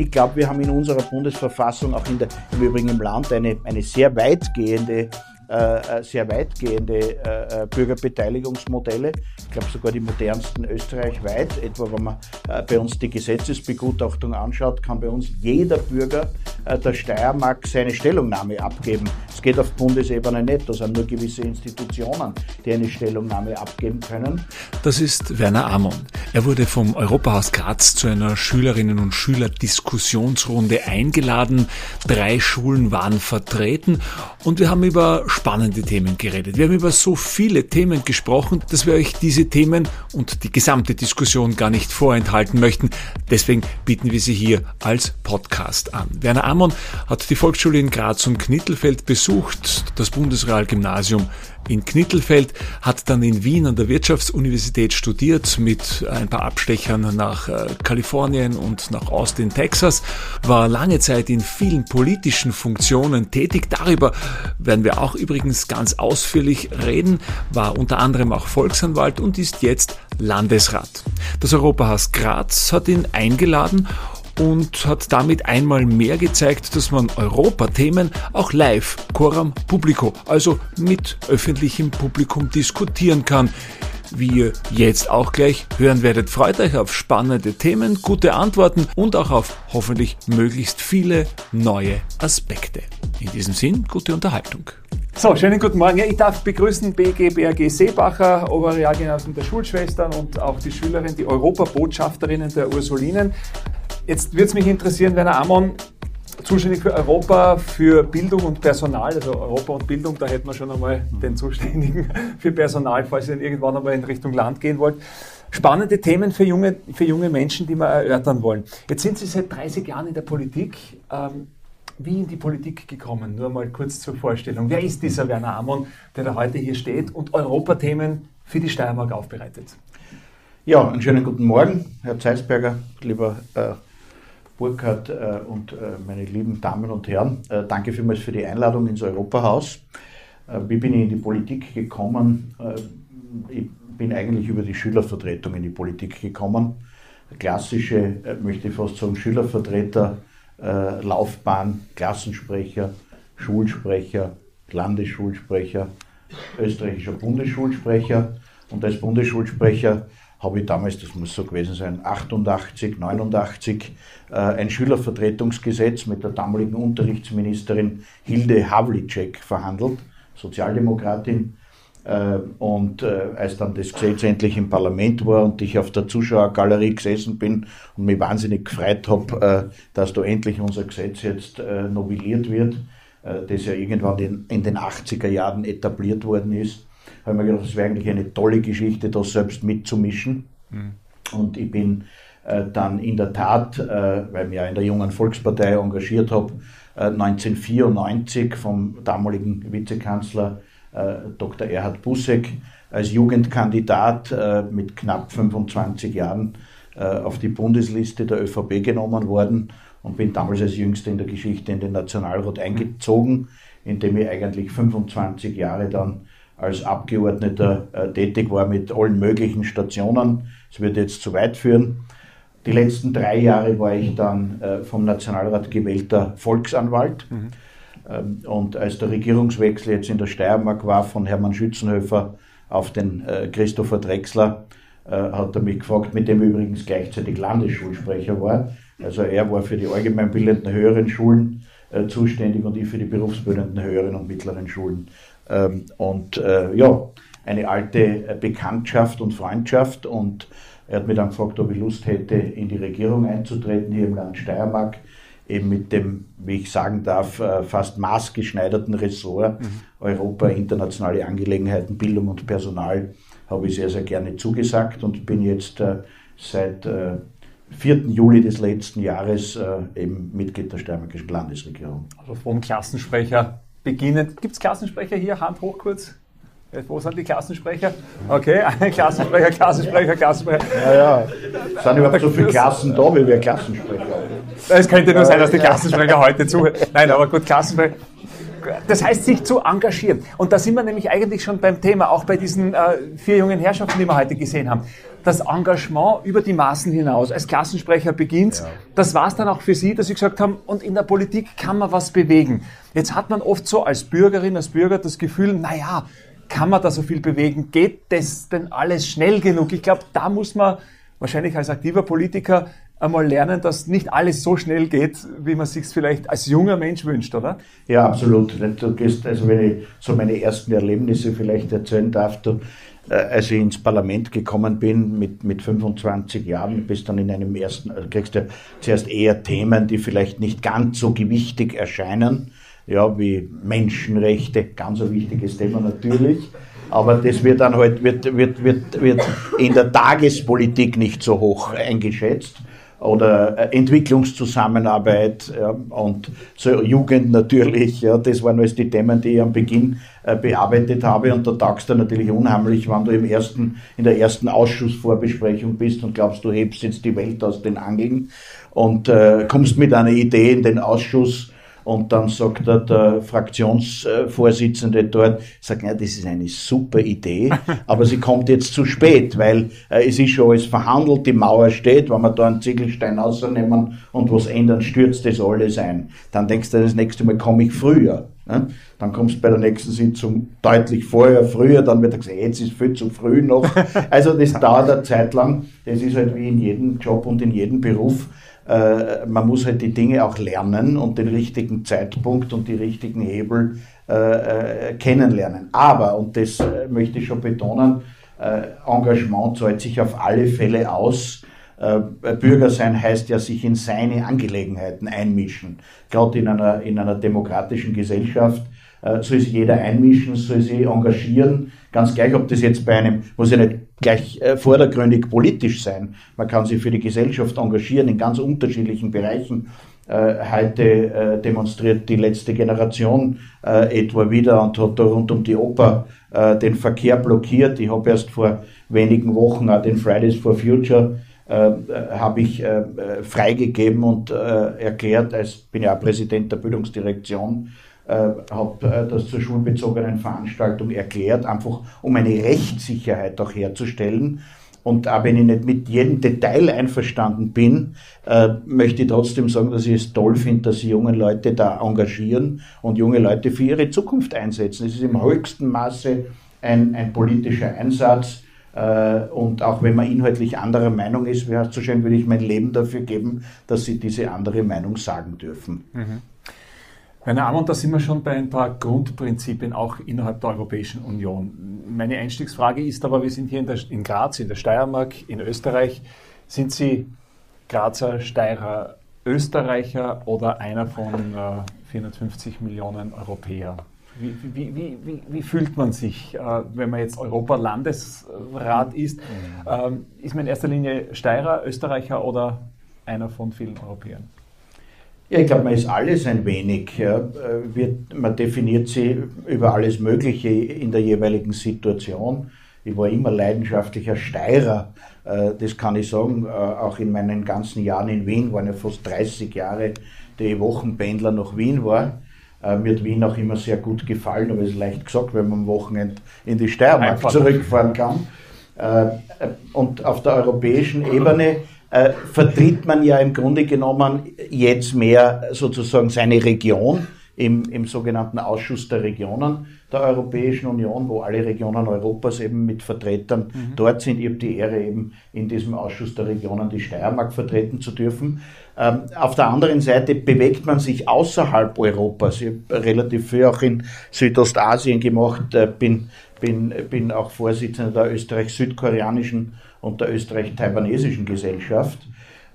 Ich glaube, wir haben in unserer Bundesverfassung, auch in der, im Übrigen im Land, eine, eine sehr weitgehende äh, äh, sehr weitgehende äh, Bürgerbeteiligungsmodelle. Ich glaube sogar die modernsten österreichweit. Etwa wenn man bei uns die Gesetzesbegutachtung anschaut, kann bei uns jeder Bürger der Steiermark seine Stellungnahme abgeben. Es geht auf Bundesebene nicht. Da sind nur gewisse Institutionen, die eine Stellungnahme abgeben können. Das ist Werner Amon. Er wurde vom Europahaus Graz zu einer Schülerinnen- und Schülerdiskussionsrunde eingeladen. Drei Schulen waren vertreten und wir haben über spannende Themen geredet. Wir haben über so viele Themen gesprochen, dass wir euch diese Themen und die gesamte Diskussion gar nicht vorenthalten möchten. Deswegen bieten wir sie hier als Podcast an. Werner Amon hat die Volksschule in Graz und Knittelfeld besucht, das Bundesrealgymnasium in Knittelfeld, hat dann in Wien an der Wirtschaftsuniversität studiert mit ein paar Abstechern nach äh, Kalifornien und nach Austin, Texas, war lange Zeit in vielen politischen Funktionen tätig. Darüber werden wir auch übrigens ganz ausführlich reden, war unter anderem auch Volksanwalt und ist jetzt Landesrat. Das Europahaus Graz hat ihn eingeladen und hat damit einmal mehr gezeigt, dass man Europathemen auch live, coram publico, also mit öffentlichem Publikum diskutieren kann. Wie ihr jetzt auch gleich hören werdet, freut euch auf spannende Themen, gute Antworten und auch auf hoffentlich möglichst viele neue Aspekte. In diesem Sinn, gute Unterhaltung. So, schönen guten Morgen. Ja, ich darf begrüßen BG BRG Seebacher, Oberrealgymnasium der Schulschwestern und auch die Schülerin, die Europabotschafterinnen der Ursulinen. Jetzt würde es mich interessieren, Werner Amon, zuständig für Europa, für Bildung und Personal, also Europa und Bildung, da hätten wir schon einmal den Zuständigen für Personal, falls ihr dann irgendwann einmal in Richtung Land gehen wollt. Spannende Themen für junge, für junge Menschen, die wir erörtern wollen. Jetzt sind Sie seit 30 Jahren in der Politik. Ähm, wie in die Politik gekommen? Nur mal kurz zur Vorstellung. Wer ist dieser Werner Amon, der da heute hier steht und Europathemen für die Steiermark aufbereitet? Ja, einen schönen guten Morgen, Herr Zeisberger, lieber äh, Burkhard äh, und äh, meine lieben Damen und Herren. Äh, danke vielmals für die Einladung ins Europahaus. Wie bin ich in die Politik gekommen? Ich bin eigentlich über die Schülervertretung in die Politik gekommen. Klassische, möchte ich fast sagen, Schülervertreter, Laufbahn, Klassensprecher, Schulsprecher, Landesschulsprecher, österreichischer Bundesschulsprecher. Und als Bundesschulsprecher habe ich damals, das muss so gewesen sein, 88, 89, äh, ein Schülervertretungsgesetz mit der damaligen Unterrichtsministerin Hilde Havlicek verhandelt, Sozialdemokratin. Äh, und äh, als dann das Gesetz endlich im Parlament war und ich auf der Zuschauergalerie gesessen bin und mich wahnsinnig gefreut habe, dass da endlich unser Gesetz jetzt novelliert wird, das ja irgendwann in den 80er Jahren etabliert worden ist, habe ich mir gedacht, das wäre eigentlich eine tolle Geschichte, das selbst mitzumischen. Mhm. Und ich bin äh, dann in der Tat, äh, weil ich mich ja in der Jungen Volkspartei engagiert habe, äh, 1994 vom damaligen Vizekanzler äh, Dr. Erhard Busseck als Jugendkandidat äh, mit knapp 25 Jahren äh, auf die Bundesliste der ÖVP genommen worden und bin damals als Jüngster in der Geschichte in den Nationalrat eingezogen, indem ich eigentlich 25 Jahre dann als Abgeordneter äh, tätig war mit allen möglichen Stationen. Es wird jetzt zu weit führen. Die letzten drei Jahre war ich dann äh, vom Nationalrat gewählter Volksanwalt. Mhm. Ähm, und als der Regierungswechsel jetzt in der Steiermark war von Hermann Schützenhöfer auf den äh, Christopher Drexler, äh, hat er mich gefragt, mit dem übrigens gleichzeitig Landesschulsprecher war. Also er war für die allgemeinbildenden höheren Schulen äh, zuständig und ich für die berufsbildenden höheren und mittleren Schulen. Ähm, und äh, ja, eine alte äh, Bekanntschaft und Freundschaft und er hat mich dann gefragt, ob ich Lust hätte, in die Regierung einzutreten hier im Land Steiermark, eben mit dem, wie ich sagen darf, äh, fast maßgeschneiderten Ressort mhm. Europa, internationale Angelegenheiten, Bildung und Personal, habe ich sehr, sehr gerne zugesagt und bin jetzt seit 4. Juli des letzten Jahres eben Mitglied der Steiermarkischen Landesregierung. Also vom Klassensprecher beginnen. Gibt es Klassensprecher hier? Hand hoch kurz. Wo sind die Klassensprecher? Okay, Klassensprecher, Klassensprecher, Klassensprecher. Ja, ja. Sind überhaupt so viele Klassen da, wie wir Klassensprecher Es könnte nur sein, dass die Klassensprecher heute zuhören. Nein, aber gut, Klassensprecher. Das heißt, sich zu engagieren. Und da sind wir nämlich eigentlich schon beim Thema, auch bei diesen äh, vier jungen Herrschaften, die wir heute gesehen haben. Das Engagement über die Maßen hinaus. Als Klassensprecher beginnt. Ja. Das war es dann auch für Sie, dass Sie gesagt haben, und in der Politik kann man was bewegen. Jetzt hat man oft so als Bürgerin, als Bürger das Gefühl, naja, kann man da so viel bewegen? Geht das denn alles schnell genug? Ich glaube, da muss man wahrscheinlich als aktiver Politiker einmal lernen, dass nicht alles so schnell geht, wie man sich vielleicht als junger Mensch wünscht, oder? Ja, absolut. Du gehst, also wenn ich so meine ersten Erlebnisse vielleicht erzählen darf, du, als ich ins Parlament gekommen bin mit, mit 25 Jahren, bist dann in einem ersten, also kriegst du zuerst eher Themen, die vielleicht nicht ganz so gewichtig erscheinen, ja, wie Menschenrechte, ganz ein wichtiges Thema natürlich. Aber das wird dann halt, wird, wird, wird, wird in der Tagespolitik nicht so hoch eingeschätzt oder äh, Entwicklungszusammenarbeit ja, und so Jugend natürlich. Ja, das waren alles die Themen, die ich am Beginn äh, bearbeitet habe. Und da tagst du natürlich unheimlich, wenn du im ersten, in der ersten Ausschussvorbesprechung bist und glaubst, du hebst jetzt die Welt aus den Angeln und äh, kommst mit einer Idee in den Ausschuss und dann sagt er, der Fraktionsvorsitzende dort, sagt, ja, das ist eine super Idee, aber sie kommt jetzt zu spät, weil äh, es ist schon alles verhandelt, die Mauer steht, wenn wir da einen Ziegelstein rausnehmen und was ändern, stürzt das alles ein. Dann denkst du, das nächste Mal komme ich früher. Ne? Dann kommst du bei der nächsten Sitzung deutlich vorher, früher, dann wird er gesagt, jetzt ist viel zu früh noch. Also das dauert eine Zeit lang. Das ist halt wie in jedem Job und in jedem Beruf äh, man muss halt die Dinge auch lernen und den richtigen Zeitpunkt und die richtigen Hebel äh, äh kennenlernen. Aber, und das äh, möchte ich schon betonen, Engagement zahlt sich auf alle Fälle aus. Bürger sein heißt ja sich in seine Angelegenheiten einmischen. Gerade in einer, in einer demokratischen Gesellschaft soll sich jeder einmischen, soll sich engagieren. Ganz gleich, ob das jetzt bei einem, muss ja nicht gleich äh, vordergründig politisch sein. Man kann sich für die Gesellschaft engagieren in ganz unterschiedlichen Bereichen. Äh, heute äh, demonstriert die letzte Generation äh, etwa wieder und hat da rund um die Oper äh, den Verkehr blockiert. Ich habe erst vor wenigen Wochen auch den Fridays for Future äh, habe ich freigegeben und erklärt, als bin ja auch Präsident der Bildungsdirektion, habe äh, das zur schulbezogenen Veranstaltung erklärt, einfach um eine Rechtssicherheit auch herzustellen. Und auch wenn ich nicht mit jedem Detail einverstanden bin, äh, möchte ich trotzdem sagen, dass ich es toll finde, dass sich junge Leute da engagieren und junge Leute für ihre Zukunft einsetzen. Es ist im höchsten Maße ein, ein politischer Einsatz. Äh, und auch wenn man inhaltlich anderer Meinung ist, wie heißt so schön, würde ich mein Leben dafür geben, dass sie diese andere Meinung sagen dürfen. Mhm. Meine Damen, und da sind wir schon bei ein paar Grundprinzipien auch innerhalb der Europäischen Union. Meine Einstiegsfrage ist aber, wir sind hier in, der, in Graz, in der Steiermark, in Österreich. Sind Sie Grazer, Steirer, Österreicher oder einer von äh, 450 Millionen Europäer? Wie, wie, wie, wie, wie, fühlt man sich, äh, wenn man jetzt Europa-Landesrat ist? Mhm. Ähm, ist man in erster Linie Steirer, Österreicher oder einer von vielen Europäern? Ja, ich glaube, man ist alles ein wenig. Ja. Äh, wird, man definiert sie über alles Mögliche in der jeweiligen Situation. Ich war immer leidenschaftlicher Steirer, äh, das kann ich sagen. Äh, auch in meinen ganzen Jahren in Wien waren ja fast 30 Jahre, die Wochenpendler nach Wien war. Mir hat Wien auch immer sehr gut gefallen, aber es ist leicht gesagt, wenn man am Wochenende in die Steiermark Einfach. zurückfahren kann. Und auf der europäischen Ebene äh, vertritt man ja im Grunde genommen jetzt mehr sozusagen seine Region im, im sogenannten Ausschuss der Regionen der Europäischen Union, wo alle Regionen Europas eben mit Vertretern mhm. dort sind. Ich habe die Ehre, eben in diesem Ausschuss der Regionen die Steiermark vertreten zu dürfen. Ähm, auf der anderen Seite bewegt man sich außerhalb Europas. Ich habe relativ viel auch in Südostasien gemacht, äh, bin, bin, bin auch Vorsitzender der österreich-südkoreanischen und der österreich-taiwanesischen Gesellschaft.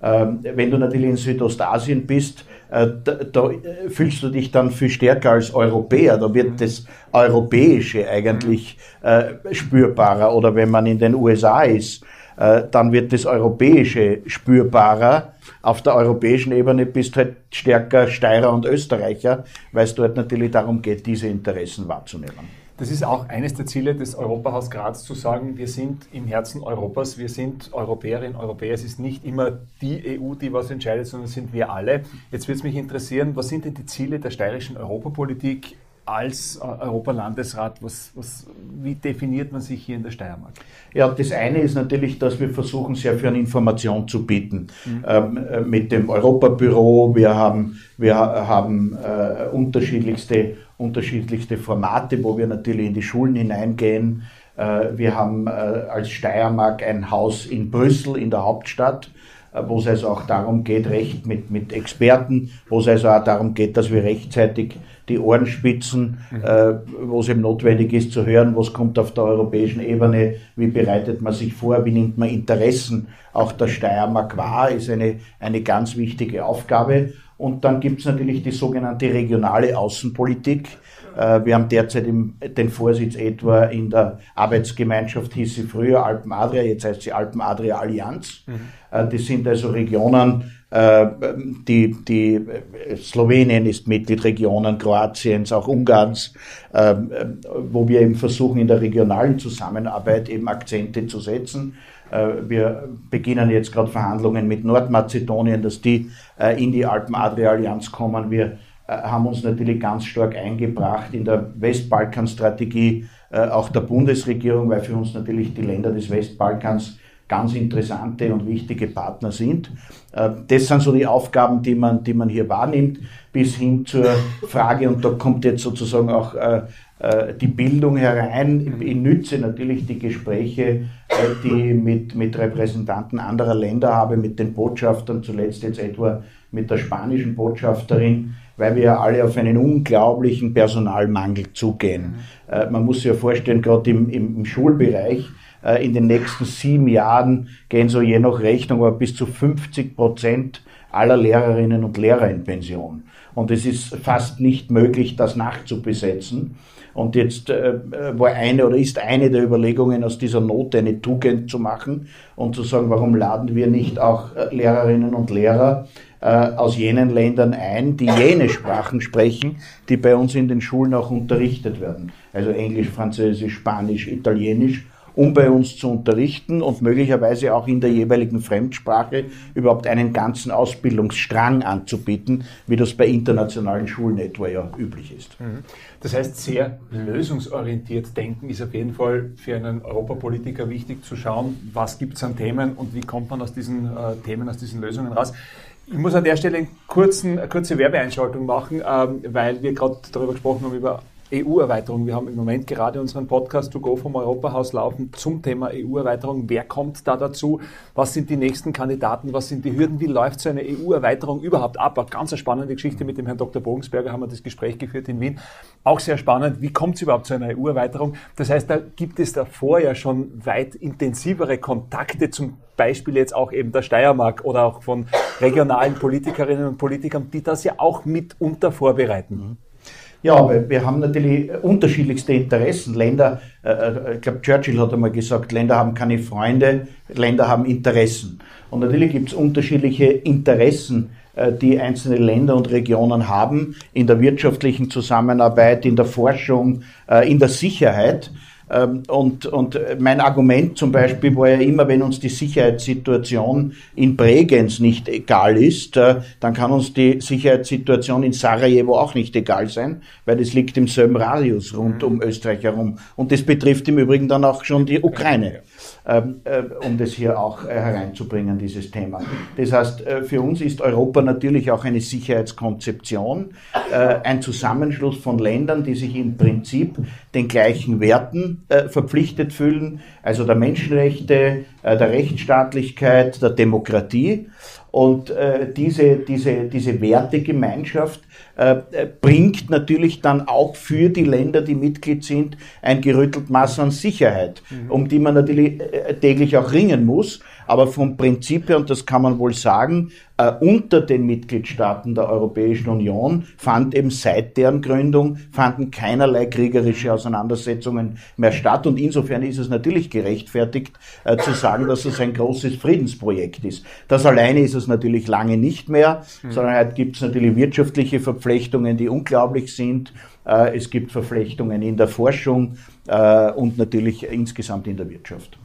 Ähm, wenn du natürlich in Südostasien bist, äh, da, da, äh, fühlst du dich dann viel stärker als Europäer. Da wird das Europäische eigentlich äh, spürbarer. Oder wenn man in den USA ist, äh, dann wird das Europäische spürbarer. Auf der europäischen Ebene bist du halt stärker Steirer und Österreicher, weil es dort natürlich darum geht, diese Interessen wahrzunehmen. Das ist auch eines der Ziele des Europahaus Graz, zu sagen, wir sind im Herzen Europas, wir sind Europäerinnen, Europäer. Es ist nicht immer die EU, die was entscheidet, sondern sind wir alle. Jetzt würde es mich interessieren, was sind denn die Ziele der steirischen Europapolitik als Europalandesrat? Was, was, wie definiert man sich hier in der Steiermark? Ja, das eine ist natürlich, dass wir versuchen, sehr viel Information zu bieten. Mhm. Ähm, äh, mit dem Europabüro, wir haben, wir haben äh, unterschiedlichste, unterschiedlichste Formate, wo wir natürlich in die Schulen hineingehen. Äh, wir haben äh, als Steiermark ein Haus in Brüssel, in der Hauptstadt äh, wo es also auch darum geht, Recht mit, mit Experten, wo es also auch darum geht, dass wir rechtzeitig die Ohren spitzen, mhm. äh, wo es eben notwendig ist zu hören, was kommt auf der europäischen Ebene, wie bereitet man sich vor, wie nimmt man Interessen auch der Steiermark wahr, ist eine, eine ganz wichtige Aufgabe. Und dann gibt es natürlich die sogenannte regionale Außenpolitik. Äh, wir haben derzeit den Vorsitz etwa in der Arbeitsgemeinschaft, hieß sie früher Alpen-Adria, jetzt heißt sie Alpen-Adria-Allianz. Mhm. Äh, das sind also Regionen, äh, die, die Slowenien ist Mitglied, Regionen Kroatiens, auch Ungarns, wo wir eben versuchen, in der regionalen Zusammenarbeit eben Akzente zu setzen. Wir beginnen jetzt gerade Verhandlungen mit Nordmazedonien, dass die in die Alpen-Adria-Allianz kommen. Wir haben uns natürlich ganz stark eingebracht in der Westbalkan-Strategie äh, auch der Bundesregierung, weil für uns natürlich die Länder des Westbalkans ganz interessante und wichtige Partner sind. Äh, das sind so die Aufgaben, die man, die man hier wahrnimmt, bis hin zur Frage, und da kommt jetzt sozusagen auch die Bildung herein. Ich nütze natürlich die Gespräche, die ich mit, mit Repräsentanten anderer Länder habe, mit den Botschaftern, zuletzt jetzt etwa mit der spanischen Botschafterin, weil wir alle auf einen unglaublichen Personalmangel zugehen. Mhm. man muss sich ja vorstellen, gerade im, im, Schulbereich, äh, in den nächsten sieben Jahren gehen so je nach Rechnung aber bis zu 50 Prozent aller Lehrerinnen und Lehrer in Pension. Und es ist fast nicht möglich, das nachzubesetzen. Und jetzt äh, war eine oder ist eine der Überlegungen, aus dieser Not eine Tugend zu machen und zu sagen, warum laden wir nicht auch äh, Lehrerinnen und Lehrer äh, aus jenen Ländern ein, die jene Sprachen sprechen, die bei uns in den Schulen auch unterrichtet werden. Also Englisch, Französisch, Spanisch, Italienisch um bei uns zu unterrichten und möglicherweise auch in der jeweiligen Fremdsprache überhaupt einen ganzen Ausbildungsstrang anzubieten, wie das bei internationalen Schulen etwa ja üblich ist. Mhm. Das heißt, sehr lösungsorientiert denken ist auf jeden Fall für einen Europapolitiker wichtig zu schauen, was gibt es an Themen und wie kommt man aus diesen äh, Themen, aus diesen Lösungen raus. Ich muss an der Stelle kurzen, eine kurze Werbeeinschaltung machen, ähm, weil wir gerade darüber gesprochen haben, über EU-Erweiterung. Wir haben im Moment gerade unseren Podcast To Go vom Europahaus laufen zum Thema EU-Erweiterung. Wer kommt da dazu? Was sind die nächsten Kandidaten? Was sind die Hürden? Wie läuft so eine EU-Erweiterung überhaupt ab? Eine ganz spannende Geschichte mit dem Herrn Dr. Bogensberger haben wir das Gespräch geführt in Wien. Auch sehr spannend. Wie kommt es überhaupt zu einer EU-Erweiterung? Das heißt, da gibt es davor ja schon weit intensivere Kontakte, zum Beispiel jetzt auch eben der Steiermark oder auch von regionalen Politikerinnen und Politikern, die das ja auch mitunter vorbereiten. Mhm. Ja, aber wir haben natürlich unterschiedlichste Interessen. Länder, äh, äh, ich glaube, Churchill hat einmal gesagt, Länder haben keine Freunde, Länder haben Interessen. Und natürlich gibt es unterschiedliche Interessen, äh, die einzelne Länder und Regionen haben in der wirtschaftlichen Zusammenarbeit, in der Forschung, äh, in der Sicherheit. Ähm, und, und mein Argument zum Beispiel war ja immer, wenn uns die Sicherheitssituation in Bregenz nicht egal ist, äh, dann kann uns die Sicherheitssituation in Sarajevo auch nicht egal sein, weil das liegt im selben Radius rund mhm. um Österreich herum. Und das betrifft im Übrigen dann auch schon die Ukraine. Ähm, äh, um das hier auch äh, hereinzubringen, dieses Thema. Das heißt, äh, für uns ist Europa natürlich auch eine Sicherheitskonzeption, ein Zusammenschluss von Ländern, die sich im Prinzip den gleichen Werten verpflichtet fühlen, also der Menschenrechte, der Rechtsstaatlichkeit, der Demokratie. Und äh, diese, diese, diese Wertegemeinschaft äh, bringt natürlich dann auch für die Länder, die Mitglied sind, ein gerüttelt Maß an Sicherheit, mhm. um die man natürlich äh, täglich auch ringen muss. Aber vom Prinzip her, und das kann man wohl sagen, äh, unter den Mitgliedstaaten der Europäischen Union fand eben seit deren Gründung fanden keinerlei kriegerische Auseinandersetzungen mehr statt. Und insofern ist es natürlich gerechtfertigt äh, zu sagen, dass es ein großes Friedensprojekt ist. Das alleine ist es natürlich lange nicht mehr, mhm. sondern heute gibt es natürlich wirtschaftliche Verflechtungen, die unglaublich sind. Äh, es gibt Verflechtungen in der Forschung äh, und natürlich insgesamt in der Wirtschaft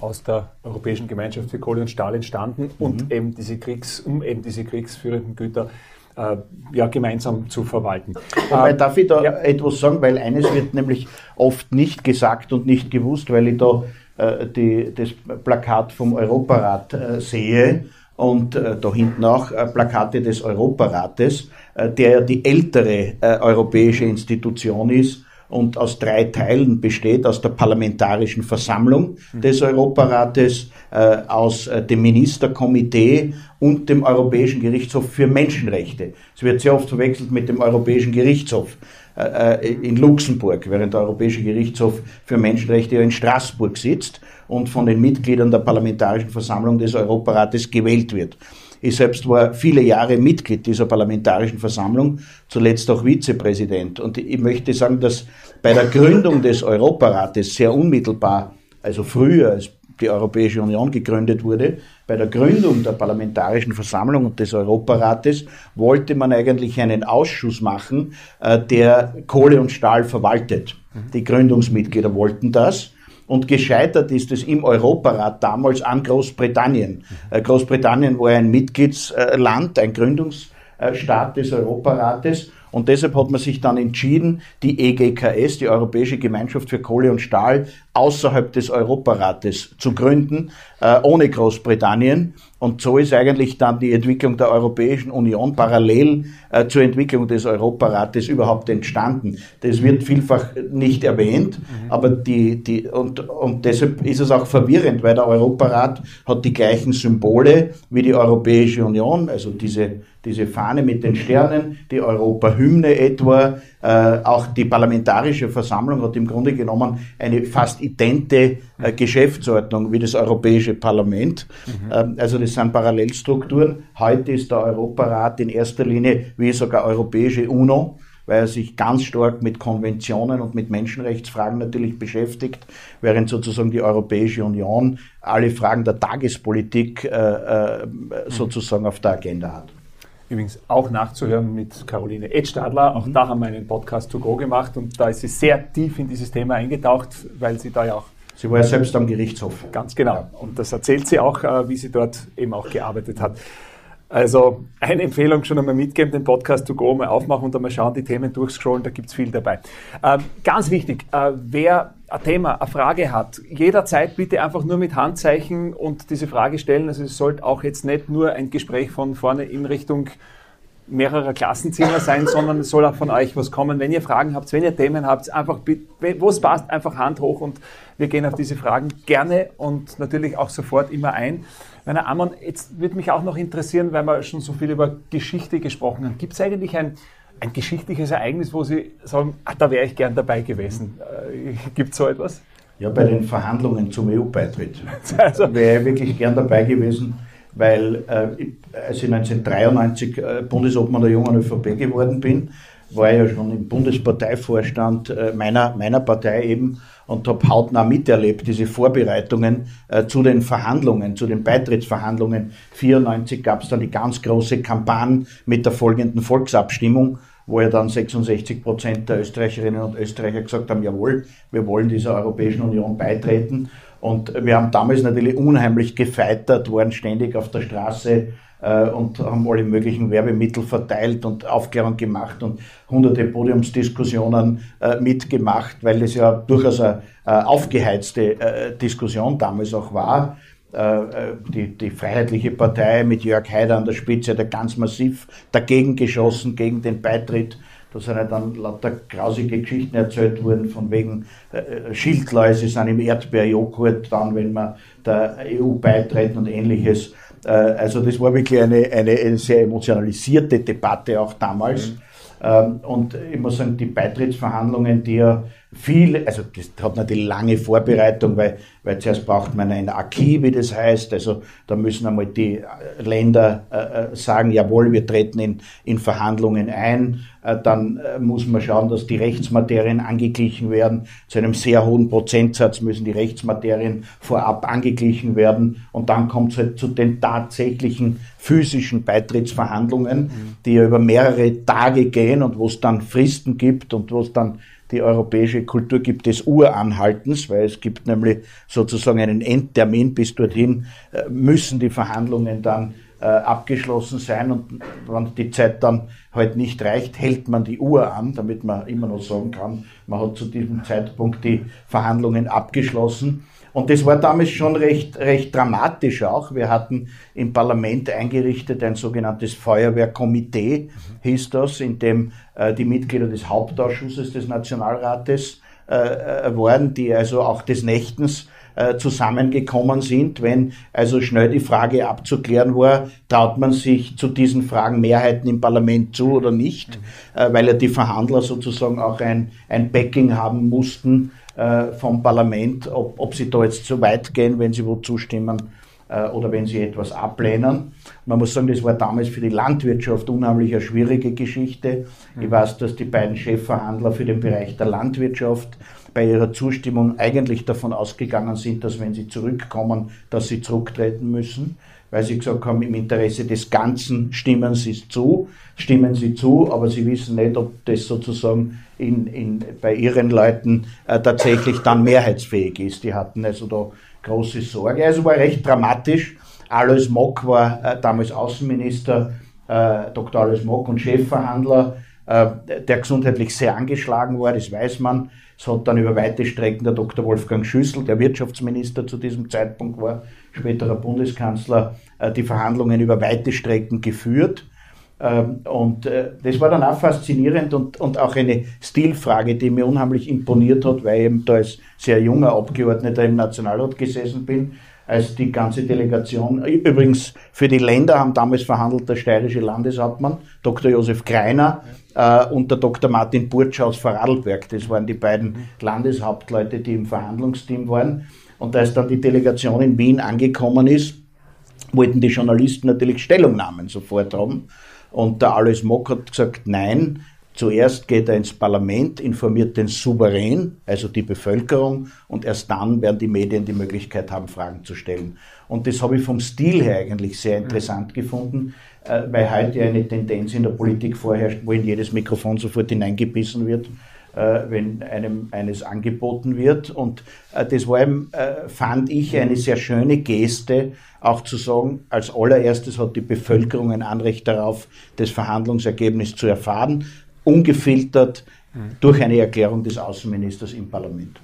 aus der Europäischen Gemeinschaft für Kohle und Stahl entstanden und mhm. eben diese Kriegs, um eben diese kriegsführenden Güter äh, ja, gemeinsam zu verwalten. Wobei, darf ich da ja. etwas sagen, weil eines wird nämlich oft nicht gesagt und nicht gewusst, weil ich da äh, die, das Plakat vom Europarat äh, sehe und äh, da hinten auch äh, Plakate des Europarates, äh, der ja die ältere äh, europäische Institution ist und aus drei Teilen besteht, aus der Parlamentarischen Versammlung des Europarates, äh, aus äh, dem Ministerkomitee und dem Europäischen Gerichtshof für Menschenrechte. Es wird sehr oft verwechselt mit dem Europäischen Gerichtshof äh, äh in Luxemburg, während der Europäische Gerichtshof für Menschenrechte ja in Straßburg sitzt und von den Mitgliedern der Parlamentarischen Versammlung des Europarates gewählt wird. Ich selbst war viele Jahre Mitglied dieser Parlamentarischen Versammlung, zuletzt auch Vizepräsident. Und ich möchte sagen, dass bei der Gründung des Europarates sehr unmittelbar, also früher als die Europäische Union gegründet wurde, bei der Gründung der Parlamentarischen Versammlung und des Europarates wollte man eigentlich einen Ausschuss machen, äh, der Kohle und Stahl verwaltet. Die Gründungsmitglieder wollten das. Und gescheitert ist es im Europarat damals an Großbritannien. Äh, Großbritannien war ein Mitgliedsland, ein Gründungsstaat des Europarates. Und deshalb hat man sich dann entschieden, die EGKS, die Europäische Gemeinschaft für Kohle und Stahl, außerhalb des Europarates zu gründen, äh, ohne Großbritannien. Und so ist eigentlich dann die Entwicklung der Europäischen Union parallel äh, zur Entwicklung des Europarates überhaupt entstanden. Das wird vielfach nicht erwähnt, mhm. aber die, die, und, und deshalb ist es auch verwirrend, weil der Europarat hat die gleichen Symbole wie die Europäische Union, also diese, diese Fahne mit den Sternen, die Europahymne etwa, äh, auch die Parlamentarische Versammlung hat im Grunde genommen eine fast idente äh, Geschäftsordnung wie das Europäische Parlament. Mhm. Ähm, also das sind Parallelstrukturen. Heute ist der Europarat in erster Linie wie sogar Europäische UNO weil er sich ganz stark mit Konventionen und mit Menschenrechtsfragen natürlich beschäftigt, während sozusagen die Europäische Union alle Fragen der Tagespolitik äh, äh sozusagen auf der Agenda hat. Übrigens auch nachzuhören mit Caroline Edstadler. Auch mhm. da haben wir einen Podcast to go gemacht und da ist sie sehr tief in dieses Thema eingetaucht, weil sie da ja auch. Sie war ja selbst am Gerichtshof. Ganz genau. Ja. Und das erzählt sie auch, äh, wie sie dort eben auch gearbeitet hat. Also eine Empfehlung schon einmal mitgeben, den Podcast to go mal aufmachen und einmal schauen, die Themen durchscrollen, da gibt's viel dabei. Ähm, ganz wichtig, äh, wer ein Thema, eine Frage hat, jederzeit bitte einfach nur mit Handzeichen und diese Frage stellen. Also es sollte auch jetzt nicht nur ein Gespräch von vorne in Richtung mehrerer Klassenzimmer sein, sondern es soll auch von euch was kommen. Wenn ihr Fragen habt, wenn ihr Themen habt, einfach, wo es passt, einfach Hand hoch und wir gehen auf diese Fragen gerne und natürlich auch sofort immer ein. Meine Amon, jetzt würde mich auch noch interessieren, weil wir schon so viel über Geschichte gesprochen haben. Gibt es eigentlich ein, ein geschichtliches Ereignis, wo Sie sagen, ach, da wäre ich gern dabei gewesen? Äh, Gibt es so etwas? Ja, bei den Verhandlungen zum EU-Beitritt also, wäre ich wirklich gern dabei gewesen, weil äh, als ich 1993 äh, Bundesobmann der jungen ÖVP geworden bin, war ja schon im Bundesparteivorstand äh, meiner, meiner Partei eben und habe hautnah miterlebt, diese Vorbereitungen äh, zu den Verhandlungen, zu den Beitrittsverhandlungen. 94 gab es dann die ganz große Kampagne mit der folgenden Volksabstimmung, wo ja dann 66 Prozent der Österreicherinnen und Österreicher gesagt haben, jawohl, wir wollen dieser Europäischen Union beitreten. Und wir haben damals natürlich unheimlich gefeitert, waren ständig auf der Straße, äh, und haben alle möglichen Werbemittel verteilt und Aufklärung gemacht und hunderte Podiumsdiskussionen äh, mitgemacht, weil das ja durchaus eine äh, aufgeheizte Diskussion damals auch war. Äh, äh, die, die Freiheitliche Partei mit Jörg Haider an der Spitze hat ganz massiv dagegen geschossen, gegen den Beitritt da sind ja dann lauter grausige Geschichten erzählt worden, von wegen äh, Schildläuse sind im Erdbeerjoghurt dann, wenn man der EU beitreten und ähnliches. Äh, also das war wirklich eine, eine, eine sehr emotionalisierte Debatte auch damals. Mhm. Ähm, und ich muss sagen, die Beitrittsverhandlungen, die ja viel, also das hat natürlich lange Vorbereitung, weil, weil zuerst braucht man ein Acquis, wie das heißt. Also da müssen einmal die Länder äh, sagen, jawohl, wir treten in, in Verhandlungen ein. Äh, dann äh, muss man schauen, dass die Rechtsmaterien angeglichen werden. Zu einem sehr hohen Prozentsatz müssen die Rechtsmaterien vorab angeglichen werden. Und dann kommt es halt zu den tatsächlichen physischen Beitrittsverhandlungen, mhm. die ja über mehrere Tage gehen und wo es dann Fristen gibt und wo es dann die europäische Kultur gibt des Uranhaltens, weil es gibt nämlich sozusagen einen Endtermin. Bis dorthin äh, müssen die Verhandlungen dann äh, abgeschlossen sein und wenn die Zeit dann halt nicht reicht, hält man die Uhr an, damit man immer noch sagen kann, man hat zu diesem Zeitpunkt die Verhandlungen abgeschlossen. Und das war damals schon recht, recht dramatisch auch. Wir hatten im Parlament eingerichtet ein sogenanntes Feuerwehrkomitee, hieß das, in dem äh, die Mitglieder des Hauptausschusses des Nationalrates äh, äh waren, die also auch des Nächtens äh, zusammengekommen sind, wenn also schnell die Frage abzuklären war, traut man sich zu diesen Fragen Mehrheiten im Parlament zu oder nicht, mhm. weil ja die Verhandler sozusagen auch ein, ein Backing haben mussten äh, vom Parlament, ob, ob sie da jetzt zu weit gehen, wenn sie wo zustimmen oder wenn sie etwas ablehnen. Man muss sagen, das war damals für die Landwirtschaft unheimlich eine schwierige Geschichte. Ich weiß, dass die beiden Chefverhandler für den Bereich der Landwirtschaft bei ihrer Zustimmung eigentlich davon ausgegangen sind, dass wenn sie zurückkommen, dass sie zurücktreten müssen, weil sie gesagt haben, im Interesse des Ganzen stimmen sie zu, stimmen sie zu, aber sie wissen nicht, ob das sozusagen in, in, bei ihren Leuten äh, tatsächlich dann mehrheitsfähig ist. Die hatten also da große Sorge. Also war recht dramatisch. Alois Mock war äh, damals Außenminister, äh, Dr. Alois Mock und Chefverhandler, der gesundheitlich sehr angeschlagen war, das weiß man. Es hat dann über weite Strecken der Dr. Wolfgang Schüssel, der Wirtschaftsminister zu diesem Zeitpunkt war, späterer Bundeskanzler, äh, die Verhandlungen über weite Strecken geführt. Ähm, und äh, das war dann auch faszinierend und auch eine Stilfrage, die mir unheimlich imponiert hat, weil ich eben da als sehr junger Abgeordneter im Nationalrat gesessen bin, als die ganze Delegation, übrigens für die Länder haben damals verhandelt der steirische Landeshauptmann, Dr. Josef Greiner, äh, und der Dr. Martin Burtsch aus Vorarlberg. Das waren die beiden Landeshauptleute, die im Verhandlungsteam waren. Und als dann die Delegation in Wien angekommen ist, wollten die Journalisten natürlich Stellungnahmen sofort haben. Und der Alois Mock hat gesagt, nein, Zuerst geht er ins Parlament, informiert den Souverän, also die Bevölkerung, und erst dann werden die Medien die Möglichkeit haben, Fragen zu stellen. Und das habe ich vom Stil her eigentlich sehr interessant gefunden, äh, weil heute eine Tendenz in der Politik vorherrscht, wo in jedes Mikrofon sofort hineingebissen wird, äh, wenn einem eines angeboten wird. Und äh, das war, fand ich, eine sehr schöne Geste, auch zu sagen, als allererstes hat die Bevölkerung ein Anrecht darauf, das Verhandlungsergebnis zu erfahren ungefiltert durch eine Erklärung des Außenministers im Parlament.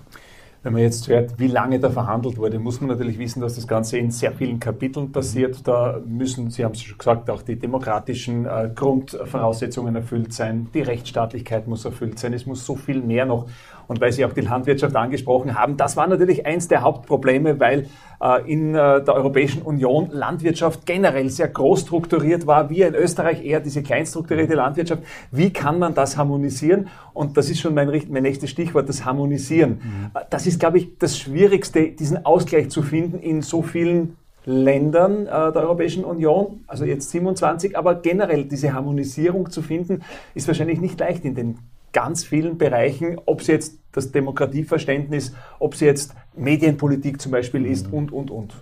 Wenn man jetzt hört, wie lange da verhandelt wurde, muss man natürlich wissen, dass das Ganze in sehr vielen Kapiteln passiert. Da müssen, Sie haben es schon gesagt, auch die demokratischen äh, Grundvoraussetzungen erfüllt sein, die Rechtsstaatlichkeit muss erfüllt sein, es muss so viel mehr noch und weil Sie auch die Landwirtschaft angesprochen haben, das war natürlich eins der Hauptprobleme, weil äh, in äh, der Europäischen Union Landwirtschaft generell sehr groß strukturiert war, wir in Österreich eher diese kleinstrukturierte Landwirtschaft. Wie kann man das harmonisieren? Und das ist schon mein, mein nächstes Stichwort, das Harmonisieren. Mhm. Das ist, glaube ich, das Schwierigste, diesen Ausgleich zu finden in so vielen Ländern äh, der Europäischen Union, also jetzt 27, aber generell diese Harmonisierung zu finden, ist wahrscheinlich nicht leicht in den ganz vielen Bereichen, ob es jetzt das Demokratieverständnis, ob es jetzt Medienpolitik zum Beispiel ist und, und, und.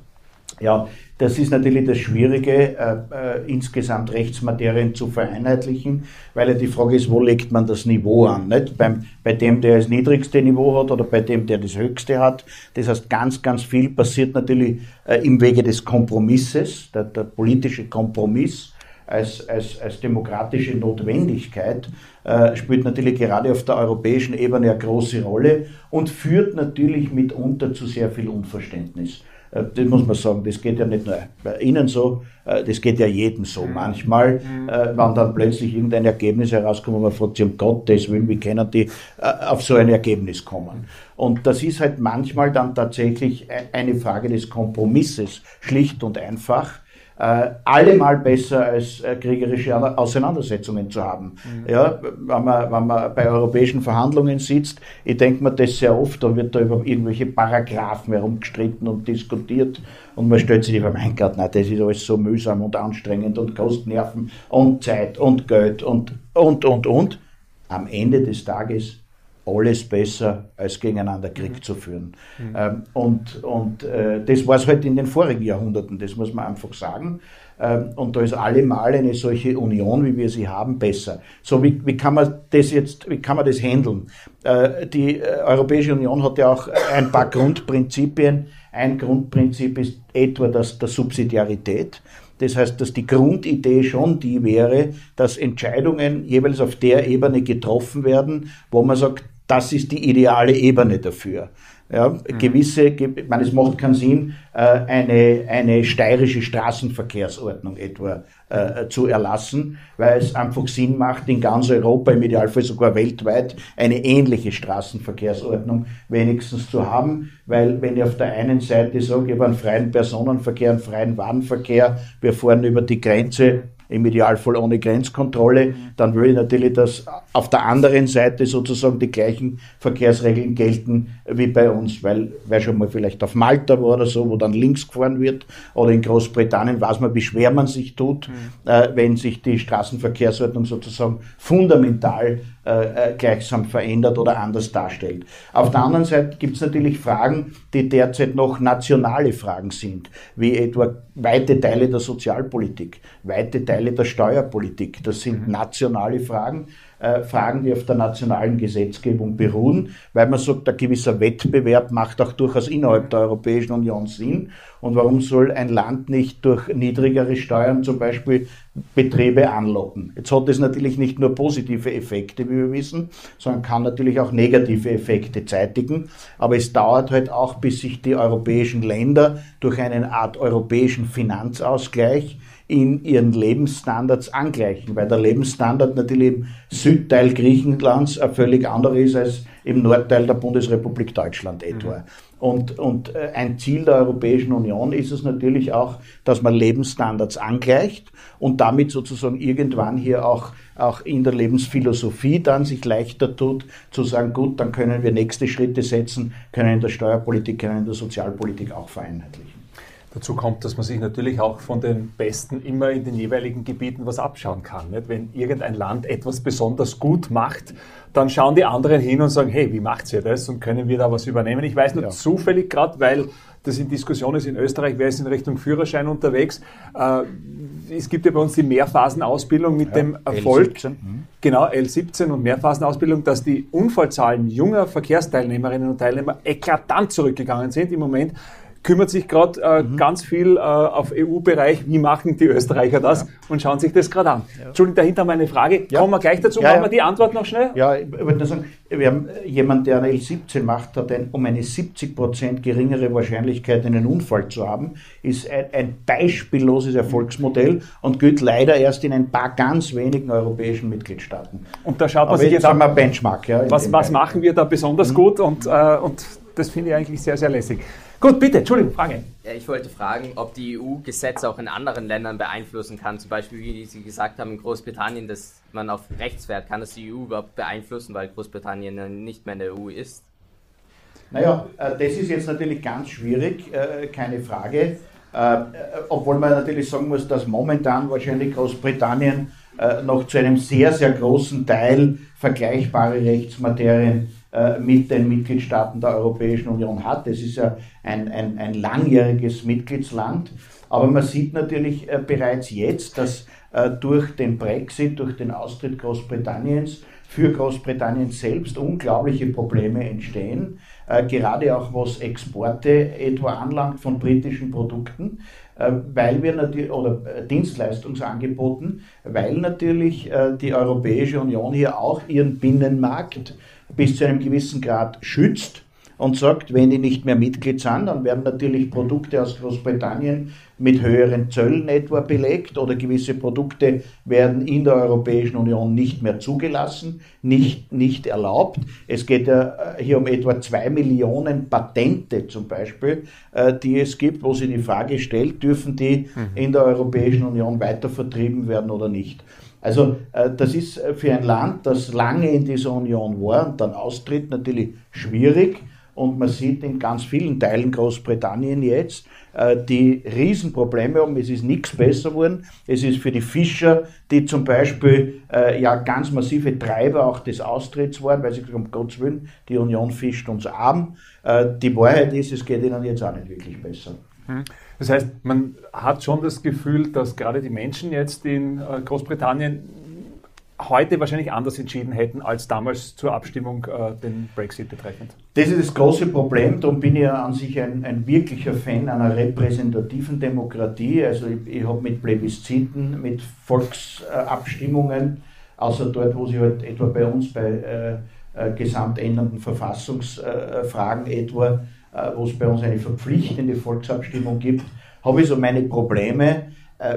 Ja, das ist natürlich das Schwierige, äh, äh, insgesamt Rechtsmaterien zu vereinheitlichen, weil ja die Frage ist, wo legt man das Niveau an? Nicht? Beim, bei dem, der das niedrigste Niveau hat oder bei dem, der das höchste hat. Das heißt, ganz, ganz viel passiert natürlich äh, im Wege des Kompromisses, der, der politische Kompromiss als, als, als demokratische Notwendigkeit äh, spielt natürlich gerade auf der europäischen Ebene eine große Rolle und führt natürlich mitunter zu sehr viel Unverständnis. Äh, das muss man sagen, das geht ja nicht nur bei Ihnen so, äh, das geht ja jedem so. Mhm. Manchmal, mhm. äh, wenn dann plötzlich irgendein Ergebnis herauskommt, und man fragt sich um Gottes Willen, wie können die auf so ein Ergebnis kommen? Und das ist halt manchmal dann tatsächlich eine Frage des Kompromisses, schlicht und einfach äh, allemal besser als äh, kriegerische Auseinandersetzungen zu haben. Mhm. Ja, wenn man, wenn man bei europäischen Verhandlungen sitzt, ich denke mir das sehr oft, da wird da über irgendwelche Paragraphen herumgestritten und diskutiert und man stellt sich Frage, mein Gott, nein, das ist alles so mühsam und anstrengend und kostet Nerven und Zeit und Geld und, und, und, und. Am Ende des Tages alles besser, als gegeneinander Krieg mhm. zu führen. Mhm. Ähm, und und äh, das war es halt in den vorigen Jahrhunderten, das muss man einfach sagen. Ähm, und da ist allemal eine solche Union, wie wir sie haben, besser. So, wie, wie kann man das jetzt, wie kann man das handeln? Äh, die äh, Europäische Union hat ja auch ein paar Grundprinzipien. Ein Grundprinzip ist etwa das der Subsidiarität. Das heißt, dass die Grundidee schon die wäre, dass Entscheidungen jeweils auf der Ebene getroffen werden, wo man sagt, das ist die ideale Ebene dafür. Ja, mhm. gewisse, ich meine, es macht keinen Sinn, äh, eine, eine steirische Straßenverkehrsordnung etwa äh, zu erlassen, weil es einfach Sinn macht, in ganz Europa, im Idealfall sogar weltweit, eine ähnliche Straßenverkehrsordnung wenigstens zu haben, weil wenn ich auf der einen Seite sage, ich habe einen freien Personenverkehr, einen freien Warenverkehr, wir fahren über die Grenze, im Idealfall ohne Grenzkontrolle, dann will ich natürlich, dass auf der anderen Seite sozusagen die gleichen Verkehrsregeln gelten wie bei uns, weil wer schon mal vielleicht auf Malta war oder so, wo dann links gefahren wird, oder in Großbritannien weiß man, wie schwer man sich tut, mhm. äh, wenn sich die Straßenverkehrsordnung sozusagen fundamental äh, äh, gleichsam verändert oder anders darstellt. Auf der anderen Seite gibt es natürlich Fragen, die derzeit noch nationale Fragen sind, wie etwa weite Teile der Sozialpolitik, weite Teile der Steuerpolitik. Das sind mhm. nationale Fragen, äh, Fragen, die auf der nationalen Gesetzgebung beruhen, weil man sagt, ein gewisser Wettbewerb macht auch durchaus innerhalb der Europäischen Union Sinn. Und warum soll ein Land nicht durch niedrigere Steuern zum Beispiel Betriebe anlocken? Jetzt hat es natürlich nicht nur positive Effekte, wie wir wissen, sondern kann natürlich auch negative Effekte zeitigen. Aber es dauert halt auch, bis sich die europäischen Länder durch eine Art europäischen Finanzausgleich in ihren Lebensstandards angleichen, weil der Lebensstandard natürlich im Südteil Griechenlands ein völlig anderer ist als im Nordteil der Bundesrepublik Deutschland etwa. Mhm. Und, und äh, ein Ziel der Europäischen Union ist es natürlich auch, dass man Lebensstandards angleicht und damit sozusagen irgendwann hier auch, auch in der Lebensphilosophie dann sich leichter tut, zu sagen, gut, dann können wir nächste Schritte setzen, können in der Steuerpolitik, können in der Sozialpolitik auch vereinheitlichen. Dazu kommt, dass man sich natürlich auch von den Besten immer in den jeweiligen Gebieten was abschauen kann. Nicht? Wenn irgendein Land etwas besonders gut macht, dann schauen die anderen hin und sagen, hey, wie macht ihr das und können wir da was übernehmen? Ich weiß nur ja. zufällig gerade, weil das in Diskussion ist in Österreich, wer ist in Richtung Führerschein unterwegs. Äh, es gibt ja bei uns die Mehrphasenausbildung mit ja, dem Erfolg. L17. Mhm. Genau, L17 und Mehrphasenausbildung, dass die Unfallzahlen junger Verkehrsteilnehmerinnen und Teilnehmer eklatant zurückgegangen sind. Im Moment kümmert sich gerade äh, mhm. ganz viel äh, auf EU-Bereich, wie machen die Österreicher das ja. und schauen sich das gerade an. Ja. Entschuldigung, dahinter meine Frage. Ja. Kommen wir gleich dazu, machen wir die Antwort noch schnell? Ja, ich würde nur sagen, wir haben jemand, der eine L17 macht, hat ein, um eine 70 Prozent geringere Wahrscheinlichkeit, einen Unfall zu haben, ist ein, ein beispielloses Erfolgsmodell und gilt leider erst in ein paar ganz wenigen europäischen Mitgliedstaaten. Und da schaut man Aber sich jetzt, jetzt an, Benchmark. Ja, was, was machen wir da besonders mhm. gut und, äh, und das finde ich eigentlich sehr, sehr lässig. Gut, bitte, Entschuldigung, Frage. Ja, ich wollte fragen, ob die EU Gesetze auch in anderen Ländern beeinflussen kann. Zum Beispiel, wie Sie gesagt haben, in Großbritannien, dass man auf Rechtswert kann das die EU überhaupt beeinflussen, weil Großbritannien nicht mehr in der EU ist. Naja, äh, das ist jetzt natürlich ganz schwierig, äh, keine Frage. Äh, obwohl man natürlich sagen muss, dass momentan wahrscheinlich Großbritannien noch zu einem sehr, sehr großen Teil vergleichbare Rechtsmaterien mit den Mitgliedstaaten der Europäischen Union hat. Es ist ja ein, ein, ein langjähriges Mitgliedsland. Aber man sieht natürlich äh, bereits jetzt, dass äh, durch den Brexit, durch den Austritt Großbritanniens für Großbritannien selbst unglaubliche Probleme entstehen, gerade auch was Exporte etwa anlangt von britischen Produkten, weil wir natürlich, oder Dienstleistungsangeboten, weil natürlich die Europäische Union hier auch ihren Binnenmarkt bis zu einem gewissen Grad schützt und sagt, wenn die nicht mehr Mitglied sind, dann werden natürlich Produkte aus Großbritannien mit höheren Zöllen etwa belegt oder gewisse Produkte werden in der Europäischen Union nicht mehr zugelassen, nicht, nicht erlaubt. Es geht ja äh, hier um etwa zwei Millionen Patente zum Beispiel, äh, die es gibt, wo sie die Frage stellt, dürfen die mhm. in der Europäischen Union weiter vertrieben werden oder nicht. Also äh, das ist für ein Land, das lange in dieser Union war und dann austritt, natürlich schwierig. Und man sieht in ganz vielen Teilen Großbritannien jetzt, äh, die Riesenprobleme haben. Es ist nichts besser geworden. Es ist für die Fischer, die zum Beispiel äh, ja ganz massive Treiber auch des Austritts waren, weil sie gesagt haben, um Gottes Willen, die Union fischt uns arm. Äh, die Wahrheit ist, es geht ihnen jetzt auch nicht wirklich besser. Hm. Das heißt, man hat schon das Gefühl, dass gerade die Menschen jetzt in äh, Großbritannien heute wahrscheinlich anders entschieden hätten als damals zur Abstimmung äh, den Brexit betreffend. Das ist das große Problem, darum bin ich ja an sich ein, ein wirklicher Fan einer repräsentativen Demokratie. Also ich, ich habe mit Plebisziten, mit Volksabstimmungen, außer dort, wo sie halt etwa bei uns bei äh, äh, gesamtändernden Verfassungsfragen etwa, äh, wo es bei uns eine verpflichtende Volksabstimmung gibt, habe ich so meine Probleme äh,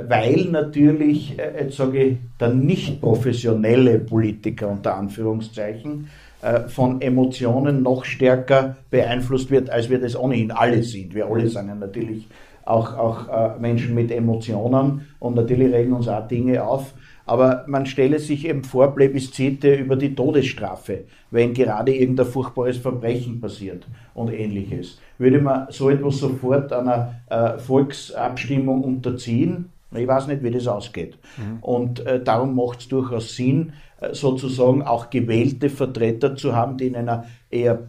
weil natürlich, äh, jetzt sage ich, der nicht professionelle Politiker unter Anführungszeichen äh, von Emotionen noch stärker beeinflusst wird, als wir das ohnehin alle sind. Wir alle sind ja natürlich auch, auch Menschen mit Emotionen und natürlich regen uns auch Dinge auf. Aber man stelle sich eben vor, Plebiszite über die Todesstrafe, wenn gerade irgendein furchtbares Verbrechen passiert und ähnliches. Würde man so etwas sofort einer äh, Volksabstimmung unterziehen, ich weiß nicht, wie das ausgeht. Mhm. Und äh, darum macht es durchaus Sinn, äh, sozusagen auch gewählte Vertreter zu haben, die in einer eher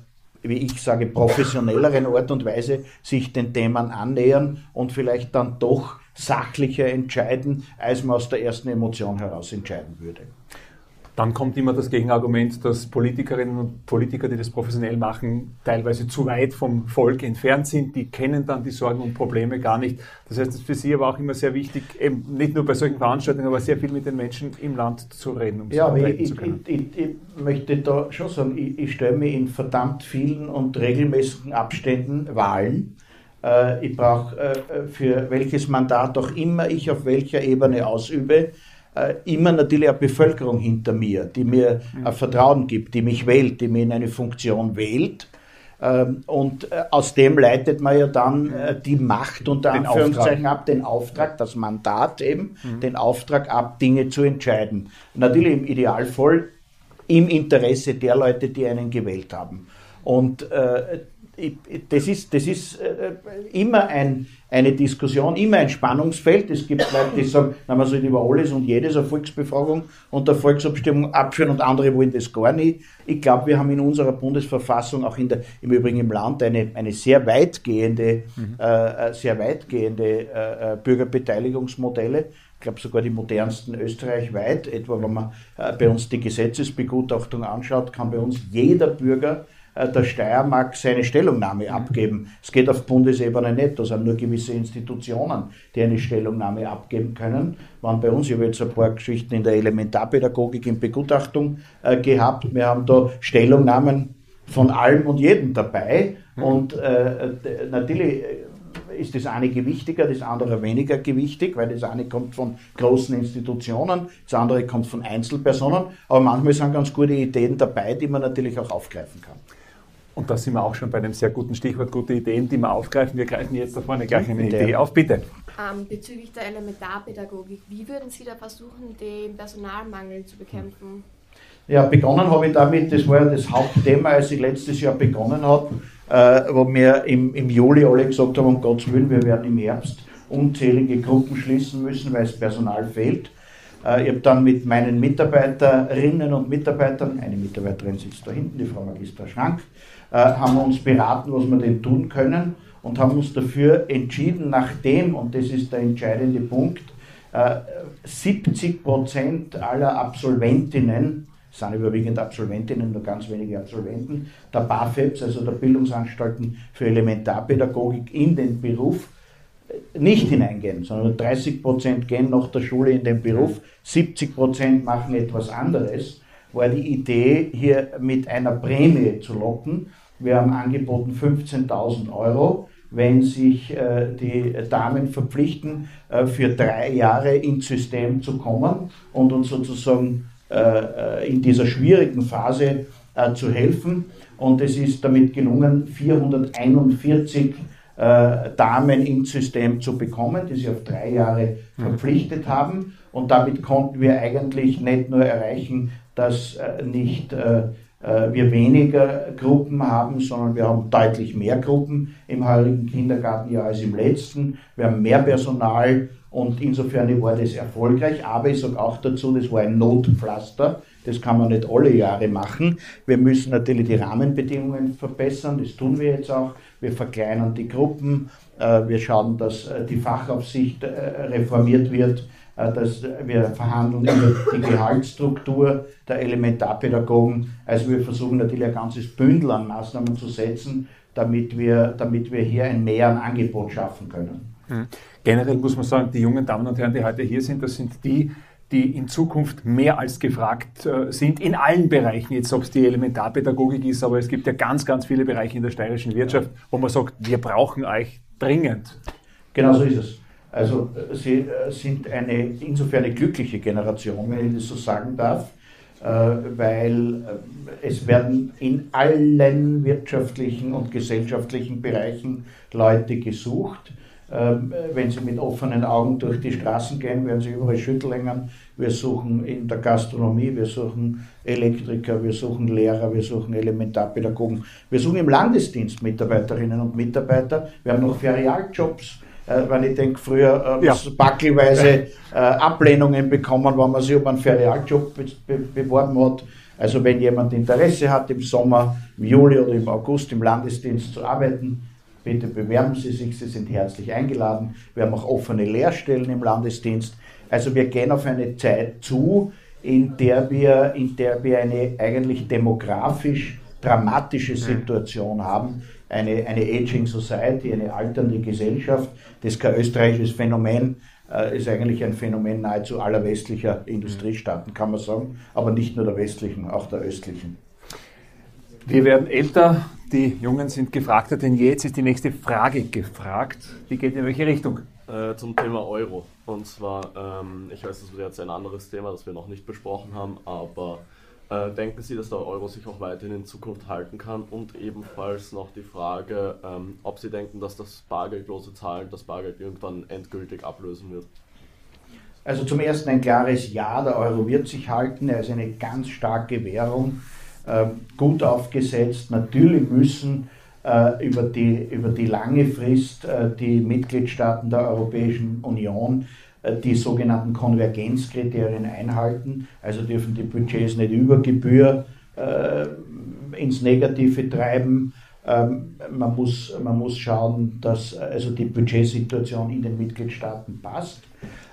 wie ich sage, professionelleren Art und Weise sich den Themen annähern und vielleicht dann doch sachlicher entscheiden, als man aus der ersten Emotion heraus entscheiden würde. Dann kommt immer das Gegenargument, dass Politikerinnen und Politiker, die das professionell machen, teilweise zu weit vom Volk entfernt sind. Die kennen dann die Sorgen und Probleme gar nicht. Das heißt, es ist für Sie aber auch immer sehr wichtig, eben nicht nur bei solchen Veranstaltungen, aber sehr viel mit den Menschen im Land zu reden, um ja, aber ich, zu können. Ich, ich, ich, möchte da schon sagen, ich, ich stelle mir in verdammt vielen und regelmäßigen Abständen Wahlen. Äh, ich brauche äh, für welches Mandat auch immer ich auf welcher Ebene ausübe, immer natürlich eine Bevölkerung hinter mir, die mir ein Vertrauen gibt, die mich wählt, die mir in eine Funktion wählt. Ähm, und äh, aus dem leitet man ja dann äh, die Macht unter den Anführungszeichen Auftrag. ab, den Auftrag, das Mandat eben, mhm. den Auftrag ab, Dinge zu entscheiden. Natürlich im Idealfall im Interesse der Leute, die einen gewählt haben. Und äh, das ist, das ist äh, immer ein, eine Diskussion, immer ein Spannungsfeld. Es gibt Leute, die sagen, na, man soll über alles und jedes eine Volksbefragung und eine Volksabstimmung abführen und andere wollen das gar nicht. Ich glaube, wir haben in unserer Bundesverfassung, auch in der, im Übrigen im Land, eine, eine sehr weitgehende, mhm. äh, sehr weitgehende äh, äh Bürgerbeteiligungsmodelle. Ich glaube sogar die modernsten österreichweit. Etwa wenn man äh, bei uns die Gesetzesbegutachtung anschaut, kann bei uns jeder Bürger äh, der Steiermark seine Stellungnahme abgeben. Es geht auf Bundesebene nicht, da sind nur gewisse Institutionen, die eine Stellungnahme abgeben können. Waren bei uns, ich habe jetzt ein paar Geschichten in der Elementarpädagogik in Begutachtung äh, gehabt. Wir haben da Stellungnahmen von allem und jedem dabei. Mhm. Und äh, natürlich äh, ist das eine gewichtiger, das andere weniger gewichtig, weil das eine kommt von großen Institutionen, das andere kommt von Einzelpersonen. Aber manchmal sind ganz gute Ideen dabei, die man natürlich auch aufgreifen kann. Und da sind wir auch schon bei einem sehr guten Stichwort, gute Ideen, die wir aufgreifen. Wir greifen jetzt da vorne gleich eine Idee auf, bitte. Ähm, bezüglich der Elementarpädagogik, wie würden Sie da versuchen, den Personalmangel zu bekämpfen? Ja, begonnen habe ich damit, das war ja das Hauptthema, als ich letztes Jahr begonnen habe, äh, wo wir im, im Juli alle gesagt haben, um Gottes Willen, wir werden im Herbst unzählige Gruppen schließen müssen, weil es Personal fehlt. Äh, ich habe dann mit meinen Mitarbeiterinnen und Mitarbeitern, eine Mitarbeiterin sitzt da hinten, die Frau Magister Schrank, äh, haben wir uns beraten, was wir denn tun können und haben uns dafür entschieden, nachdem, und das ist der entscheidende Punkt, 70 äh, Prozent aller Absolventinnen, es sind überwiegend Absolventinnen, nur ganz wenige Absolventen, der BAföBs, also der Bildungsanstalten für Elementarpädagogik, in den Beruf äh, nicht hineingehen, sondern 30 Prozent gehen nach der Schule in den Beruf, 70 Prozent machen etwas anderes war die Idee, hier mit einer Prämie zu locken. Wir haben angeboten 15.000 Euro, wenn sich äh, die Damen verpflichten, äh, für drei Jahre ins System zu kommen und uns sozusagen äh, äh in dieser schwierigen Phase äh, zu helfen. Und es ist damit gelungen, 441 äh, Damen ins System zu bekommen, die sich auf drei Jahre verpflichtet haben. Und damit konnten wir eigentlich nicht nur erreichen, dass äh, nicht äh, äh, wir weniger Gruppen haben, sondern wir haben deutlich mehr Gruppen im heurigen Kindergartenjahr als im letzten. Wir haben mehr Personal und insofern war das erfolgreich. Aber ich sage auch dazu, das war ein Notpflaster. Das kann man nicht alle Jahre machen. Wir müssen natürlich die Rahmenbedingungen verbessern. Das tun wir jetzt auch. Wir verkleinern die Gruppen. Wir schauen, dass die Fachaufsicht reformiert wird dass wir verhandeln über die Gehaltsstruktur der Elementarpädagogen. Also wir versuchen natürlich ein ganzes Bündel an Maßnahmen zu setzen, damit wir, damit wir hier ein Mehr an Angebot schaffen können. Hm. Generell muss man sagen, die jungen Damen und Herren, die heute hier sind, das sind die, die in Zukunft mehr als gefragt äh, sind, in allen Bereichen, jetzt ob es die Elementarpädagogik ist, aber es gibt ja ganz, ganz viele Bereiche in der steirischen Wirtschaft, wo man sagt, wir brauchen euch dringend. Genau so ist es. Also äh, sie äh, sind eine insofern eine glückliche Generation, wenn ich das so sagen darf, weil es werden in allen wirtschaftlichen und gesellschaftlichen Bereichen Leute gesucht ähm, wenn Sie mit offenen Augen durch die Straßen gehen, werden Sie überall Schüttellängern. Wir suchen in der Gastronomie, wir suchen Elektriker, wir suchen Lehrer, wir suchen Elementarpädagogen. Wir suchen im Landesdienst Mitarbeiterinnen und Mitarbeiter. Wir haben noch Ferialjobs. Äh, wenn ich denke, früher äh, ja. backelweise äh, Ablehnungen bekommen, wenn man sich um einen Ferialjob be be beworben hat. Also wenn jemand Interesse hat, im Sommer, im Juli oder im August im Landesdienst zu arbeiten, Bitte bewerben Sie sich, Sie sind herzlich eingeladen. Wir haben auch offene Lehrstellen im Landesdienst. Also wir gehen auf eine Zeit zu, in der wir, in der wir eine eigentlich demografisch dramatische mhm. Situation haben. Eine, eine Aging Society, eine alternde Gesellschaft. Das ist kein österreichisches Phänomen, äh, ist eigentlich ein Phänomen nahezu aller westlicher Industriestaaten, kann man sagen, aber nicht nur der westlichen, auch der östlichen. Wir werden älter, die Jungen sind gefragter denn je. Jetzt ist die nächste Frage gefragt. Die geht in welche Richtung? Äh, zum Thema Euro. Und zwar, ähm, ich weiß, das wird jetzt ein anderes Thema, das wir noch nicht besprochen haben, aber äh, denken Sie, dass der Euro sich auch weiterhin in Zukunft halten kann? Und ebenfalls noch die Frage, ähm, ob Sie denken, dass das bargeldlose Zahlen das Bargeld irgendwann endgültig ablösen wird? Also zum ersten ein klares Ja, der Euro wird sich halten. Er ist eine ganz starke Währung. Ähm, gut aufgesetzt. Natürlich müssen äh, über, die, über die lange Frist äh, die Mitgliedstaaten der Europäischen Union äh, die sogenannten Konvergenzkriterien einhalten. Also dürfen die Budgets nicht über Gebühr ins Negative treiben. Ähm, man, muss, man muss schauen, dass also die Budgetsituation in den Mitgliedstaaten passt.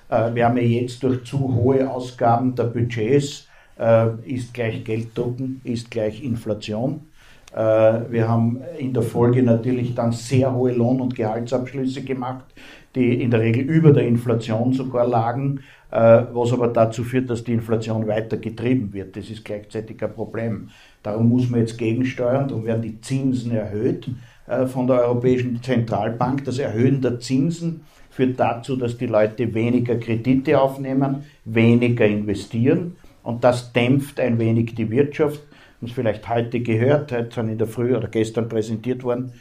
wir haben ja jetzt durch zu hohe Ausgaben der Budgets äh, ist gleich Gelddrucken, ist gleich Inflation. Äh, wir haben in der Folge natürlich dann sehr hohe Lohn- und Gehaltsabschlüsse gemacht, die in der Regel über der Inflation sogar lagen, äh, was aber dazu führt, dass die Inflation weiter getrieben wird. Das ist gleichzeitig ein Problem. Darum muss man jetzt gegensteuern, darum werden die Zinsen erhöht von der Europäischen Zentralbank. Das Erhöhen der Zinsen führt dazu, dass die Leute weniger Kredite aufnehmen, weniger investieren und das dämpft ein wenig die Wirtschaft. Es vielleicht heute gehört, heute sind in der Früh oder gestern präsentiert worden,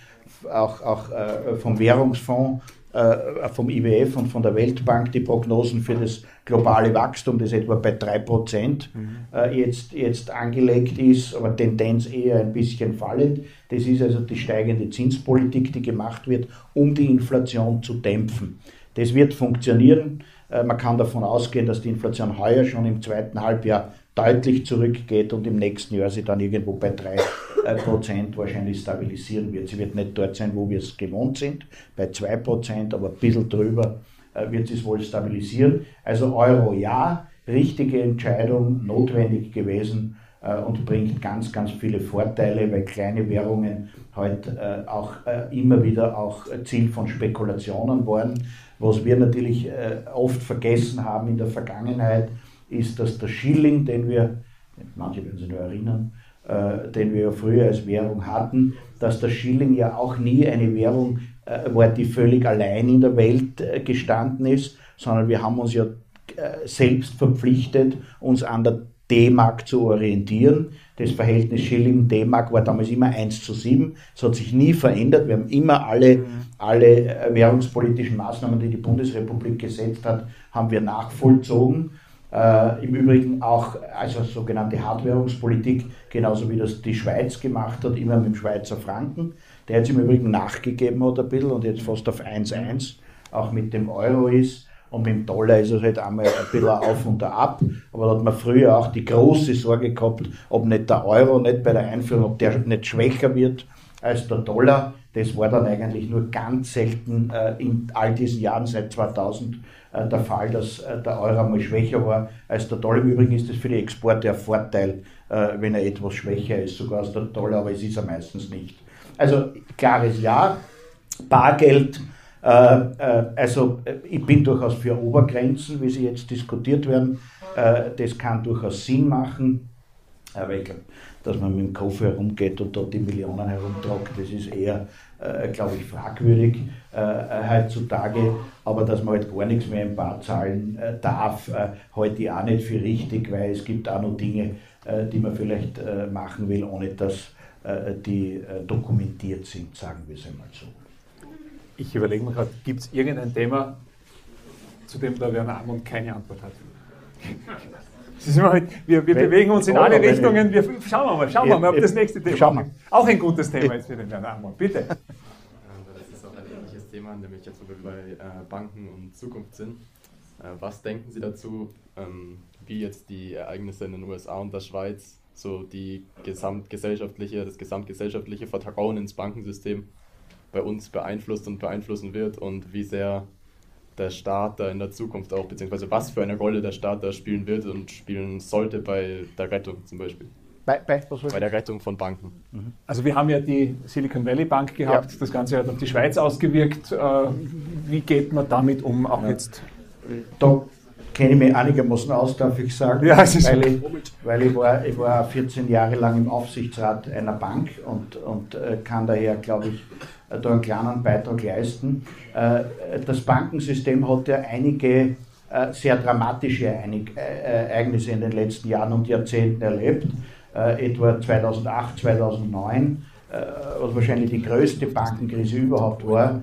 auch, auch äh, vom Währungsfonds, äh, vom IWF und von der Weltbank die Prognosen für das globale Wachstum, das etwa bei 3% mhm. äh, jetzt, jetzt angelegt ist, aber Tendenz eher ein bisschen fallend. Das ist also die steigende Zinspolitik, die gemacht wird, um die Inflation zu dämpfen. Das wird funktionieren. Äh, man kann davon ausgehen, dass die Inflation heuer schon im zweiten Halbjahr deutlich zurückgeht und im nächsten Jahr sie dann irgendwo bei 3 äh, Prozent wahrscheinlich stabilisieren wird. Sie wird nicht dort sein, wo wir es gewohnt sind, bei 2 Prozent, aber ein bisschen drüber äh, wird sie es wohl stabilisieren. Also Euro ja, richtige Entscheidung, notwendig gewesen und bringt ganz, ganz viele Vorteile, weil kleine Währungen heute auch immer wieder auch Ziel von Spekulationen waren. Was wir natürlich äh, oft vergessen haben in der Vergangenheit, ist, dass der Schilling, den wir, manche werden sich nur erinnern, äh, den wir ja früher als Währung hatten, dass der Schilling ja auch nie eine Währung äh, war, die völlig allein in der Welt äh, gestanden ist, sondern wir haben uns ja äh, selbst verpflichtet, uns an der D-Mark zu orientieren. Das Verhältnis Schilling-D-Mark war damals immer 1 zu 7. Es hat sich nie verändert. Wir haben immer alle, mhm. alle äh, währungspolitischen Maßnahmen, die die Bundesrepublik gesetzt hat, haben wir nachvollzogen. Äh, Im Übrigen auch also sogenannte Hartwährungspolitik, genauso wie das die Schweiz gemacht hat, immer mit dem Schweizer Franken. Der jetzt im Übrigen nachgegeben hat ein bisschen und jetzt fast auf 1,1 auch mit dem Euro ist. Und mit dem Dollar ist es halt einmal ein bisschen auf und ab. Aber da hat man früher auch die große Sorge gehabt, ob nicht der Euro nicht bei der Einführung, ob der nicht schwächer wird als der Dollar. Das war dann eigentlich nur ganz selten äh, in all diesen Jahren seit 2000 äh, der Fall, dass äh, der Euro mal schwächer war als der Dollar. Im Übrigen ist das für die Exporte ein Vorteil, äh, wenn er etwas schwächer ist, sogar als der Dollar, aber es ist er meistens nicht. Also klares Ja, Bargeld. Also ich bin durchaus für Obergrenzen, wie sie jetzt diskutiert werden. Das kann durchaus Sinn machen. Aber ich glaube, dass man mit dem Koffer herumgeht und dort die Millionen herumtragt, das ist eher, äh, glaube ich, fragwürdig äh, heutzutage. Aber dass man halt gar nichts mehr im Bar zahlen äh, darf, äh, halte ich auch nicht für richtig, weil es gibt auch noch Dinge, äh, die man vielleicht äh, machen will, ohne dass äh, die dokumentiert sind, sagen wir es einmal so. Ich überlege mir gerade, gibt es irgendein Thema, zu dem der Werner Amund keine Antwort hat? Halt, wir, wir bewegen uns in alle Richtungen. Wir, schauen wir mal, schauen wir mal, ob das nächste Thema auch ein gutes Thema ist für den Herrn Amon. Bitte. Das ist auch ein ähnliches Thema, nämlich jetzt, wo wir bei äh, Banken und Zukunft sind. Äh, was denken Sie dazu, ähm, wie jetzt die Ereignisse in den USA und der Schweiz so die gesamtgesellschaftliche, das gesamtgesellschaftliche Vertrauen ins Bankensystem bei uns beeinflusst und beeinflussen wird und wie sehr der Staat da in der Zukunft auch, beziehungsweise was für eine Rolle der Staat da spielen wird und spielen sollte bei der Rettung zum Beispiel. Bei, bei, bei der Rettung von Banken. Mhm. Also wir haben ja die Silicon Valley Bank gehabt, ja. das Ganze hat auf die Schweiz ausgewirkt. Äh, wie geht man damit um, auch ja. jetzt? Da kenne ich mich einigermaßen aus, darf ich sagen, ja, weil, ich, weil ich, war, ich war 14 Jahre lang im Aufsichtsrat einer Bank und, und äh, kann daher, glaube ich, äh, da einen kleinen Beitrag leisten. Äh, das Bankensystem hat ja einige sehr dramatische Ereignisse in den letzten Jahren und Jahrzehnten erlebt. Etwa 2008, 2009, was wahrscheinlich die größte Bankenkrise überhaupt war,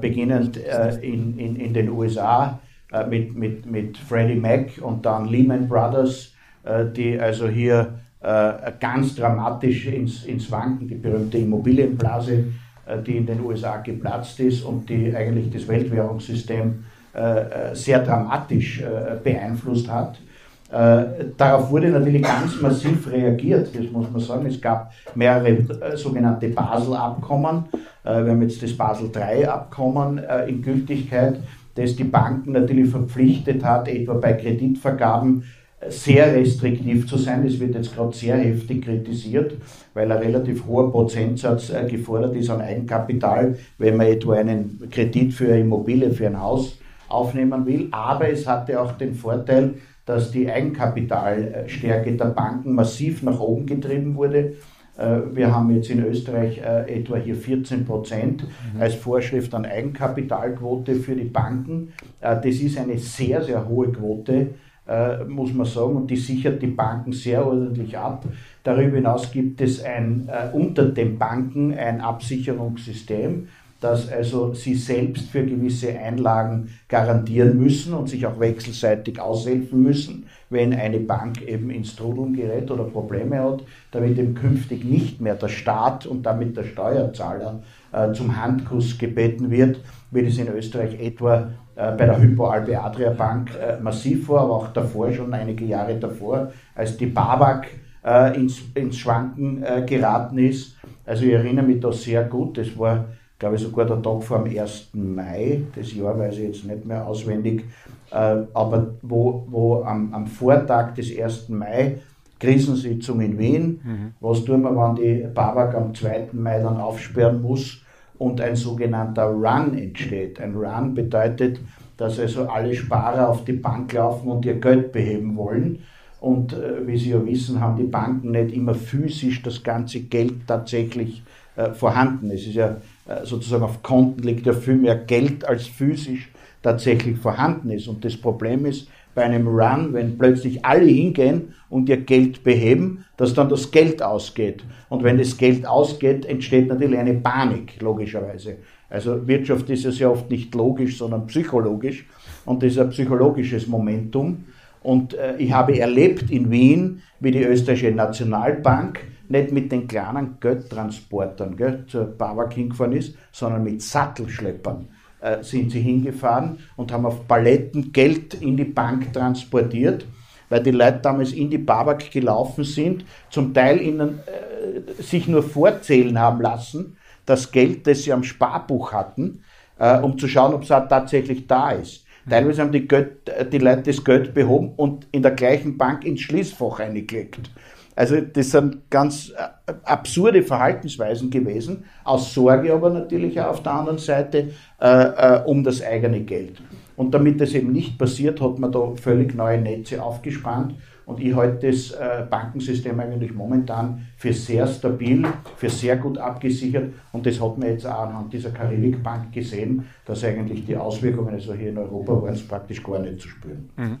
beginnend in, in, in den USA mit, mit, mit Freddie Mac und dann Lehman Brothers, die also hier ganz dramatisch ins, ins Wanken, die berühmte Immobilienblase, äh, die in den USA geplatzt ist und die eigentlich das Weltwährungssystem äh, äh, sehr dramatisch beeinflusst hat. Darauf wurde natürlich ganz massiv reagiert, das muss man sagen. Es gab mehrere sogenannte Basel-Abkommen. wir haben jetzt das Basel III-Abkommen in Gültigkeit, das die Banken natürlich verpflichtet hat, etwa bei Kreditvergaben sehr restriktiv zu sein. Das wird jetzt gerade sehr heftig kritisiert, weil ein relativ hoher Prozentsatz äh, gefordert ist an Eigenkapital, wenn man etwa einen Kredit für eine Immobilie, für ein Haus aufnehmen will. Aber es hatte auch den Vorteil, dass die Eigenkapitalstärke der Banken massiv nach oben getrieben wurde. Äh, wir haben jetzt in Österreich äh, etwa hier 14 Prozent mhm. als Vorschrift an Eigenkapitalquote für die Banken. Das ist eine sehr, sehr hohe Quote äh, muss man sagen, und die sichert die Banken sehr ordentlich ab. Darüber hinaus gibt es ein, äh, unter den Banken ein Absicherungssystem, das also sie selbst für gewisse Einlagen garantieren müssen und sich auch wechselseitig aushelfen müssen, wenn eine Bank eben ins Trudeln gerät oder Probleme hat, damit eben künftig nicht mehr der Staat und damit der Steuerzahler äh, zum Handkuss gebeten wird, wie das in Österreich etwa äh, bei der Hypo Alpe Adria Bank äh, massiv war, aber auch davor, schon einige Jahre davor, als die äh, ins, ins Schwanken geraten ist. Also ich erinnere mich da sehr gut, das war, glaube ich, sogar der Tag vor dem 1. Mai, das Jahr weiß ich jetzt nicht mehr auswendig, aber wo, wo am, am Vortag des 1. Mai Krisensitzung in Wien. Mhm. Was tun wir, wenn die Babak am 2. Mai dann aufsperren muss? und ein sogenannter Run entsteht. Ein Run bedeutet, dass also alle Sparer auf die Bank laufen und ihr Geld beheben wollen. Und äh, wie Sie ja wissen, haben die Banken nicht immer physisch das ganze Geld tatsächlich äh, vorhanden. Es ist ja äh, sozusagen auf Konten liegt ja viel mehr Geld als physisch tatsächlich vorhanden ist. Und das Problem ist, bei einem Run, wenn plötzlich alle hingehen und ihr Geld beheben, dass dann das Geld ausgeht. Und wenn das Geld ausgeht, entsteht natürlich eine Panik, logischerweise. Also Wirtschaft ist ja sehr oft nicht logisch, sondern psychologisch. Und das ist ein psychologisches Momentum. Und äh, ich habe erlebt in Wien, wie die österreichische Nationalbank nicht mit den kleinen Geldtransportern gell, zur Bawak hingefahren ist, sondern mit Sattelschleppern äh, sind sie hingefahren und haben auf Paletten Geld in die Bank transportiert, weil die Leute damals in die Babak gelaufen sind, zum Teil ihnen äh, sich nur vorzählen haben lassen, das Geld, das sie am Sparbuch hatten, äh, um zu schauen, ob es tatsächlich da ist. Teilweise haben die, Geld, die Leute das Geld behoben und in der gleichen Bank ins Schließfach eingelegt. Also das sind ganz äh, absurde Verhaltensweisen gewesen, aus Sorge aber natürlich auch auf der anderen Seite äh, äh, um das eigene Geld. Und damit das eben nicht passiert, hat man da völlig neue Netze aufgespannt. Und ich halte das äh, Bankensystem eigentlich momentan für sehr stabil, für sehr gut abgesichert. Und das hat man jetzt auch anhand dieser Karibikbank gesehen, dass eigentlich die Auswirkungen, also hier in Europa, waren es praktisch gar nicht zu spüren. Mhm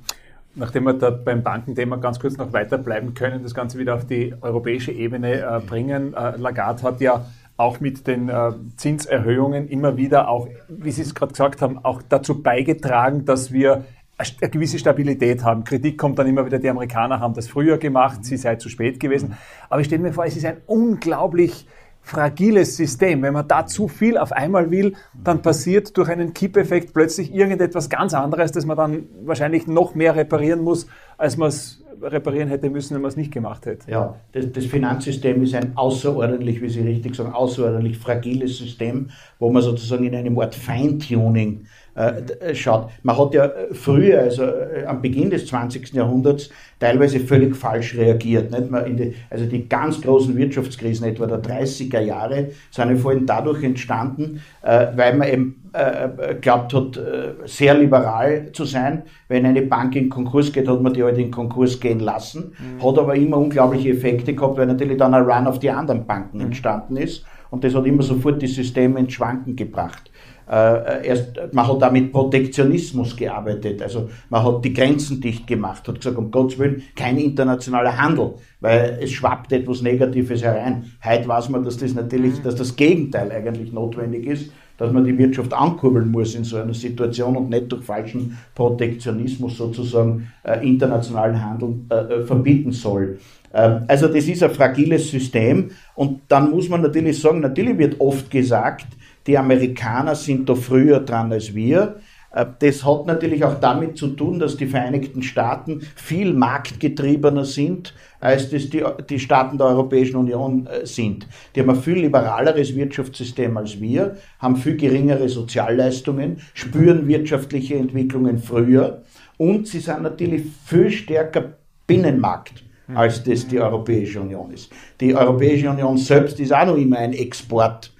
nachdem wir da beim Bankenthema ganz kurz noch weiterbleiben können, das Ganze wieder auf die europäische Ebene äh, bringen. Äh, Lagarde hat ja auch mit den äh, Zinserhöhungen immer wieder auch, wie Sie es gerade gesagt haben, auch dazu beigetragen, dass wir eine gewisse Stabilität haben. Kritik kommt dann immer wieder, die Amerikaner haben das früher gemacht, sie sei zu spät gewesen. Aber ich stelle mir vor, es ist ein unglaublich fragiles System. Wenn man da zu viel auf einmal will, dann passiert durch einen Kippeffekt plötzlich irgendetwas ganz anderes, dass man dann wahrscheinlich noch mehr reparieren muss, als man es reparieren hätte müssen, wenn man es nicht gemacht hätte. Ja, das, das, Finanzsystem ist ein außerordentlich, wie Sie richtig sagen, außerordentlich fragiles System, wo man sozusagen in einem Art Feintuning äh, schaut. Man hat ja früher, also äh, am Beginn des 20. Jahrhunderts, teilweise völlig falsch reagiert. Nicht? Man die, also die ganz großen Wirtschaftskrisen etwa der 30er Jahre sind ja vor allem dadurch entstanden, äh, weil man eben äh, glaubt hat, äh, sehr liberal zu sein. Wenn eine Bank in Konkurs geht, hat man die halt in Konkurs gehen lassen. Mhm. Hat aber immer unglaubliche Effekte gehabt, weil natürlich dann ein Run auf die anderen Banken mhm. entstanden ist. Und das hat immer sofort die Systeme ins Schwanken gebracht. Äh, erst, man hat da mit Protektionismus gearbeitet, also man hat die Grenzen dicht gemacht, hat gesagt, um Gottes Willen, kein internationaler Handel, weil es schwappt etwas Negatives herein. Heute weiß man, dass das natürlich, dass das Gegenteil eigentlich notwendig ist, dass man die Wirtschaft ankurbeln muss in so einer Situation und nicht durch falschen Protektionismus sozusagen äh, internationalen Handel äh, äh verbieten soll. Ähm, also das ist ein fragiles System und dann muss man natürlich sagen, natürlich wird oft gesagt, die Amerikaner sind da früher dran als wir. Äh, das hat natürlich auch damit zu tun, dass die Vereinigten Staaten viel marktgetriebener sind, als das die, die Staaten der Europäischen Union äh, sind. Die haben ein viel liberaleres Wirtschaftssystem als wir, haben viel geringere Sozialleistungen, spüren wirtschaftliche Entwicklungen früher und sie sind natürlich viel stärker Binnenmarkt als das die Europäische Union ist. Die Europäische Union selbst ist auch noch immer ein Export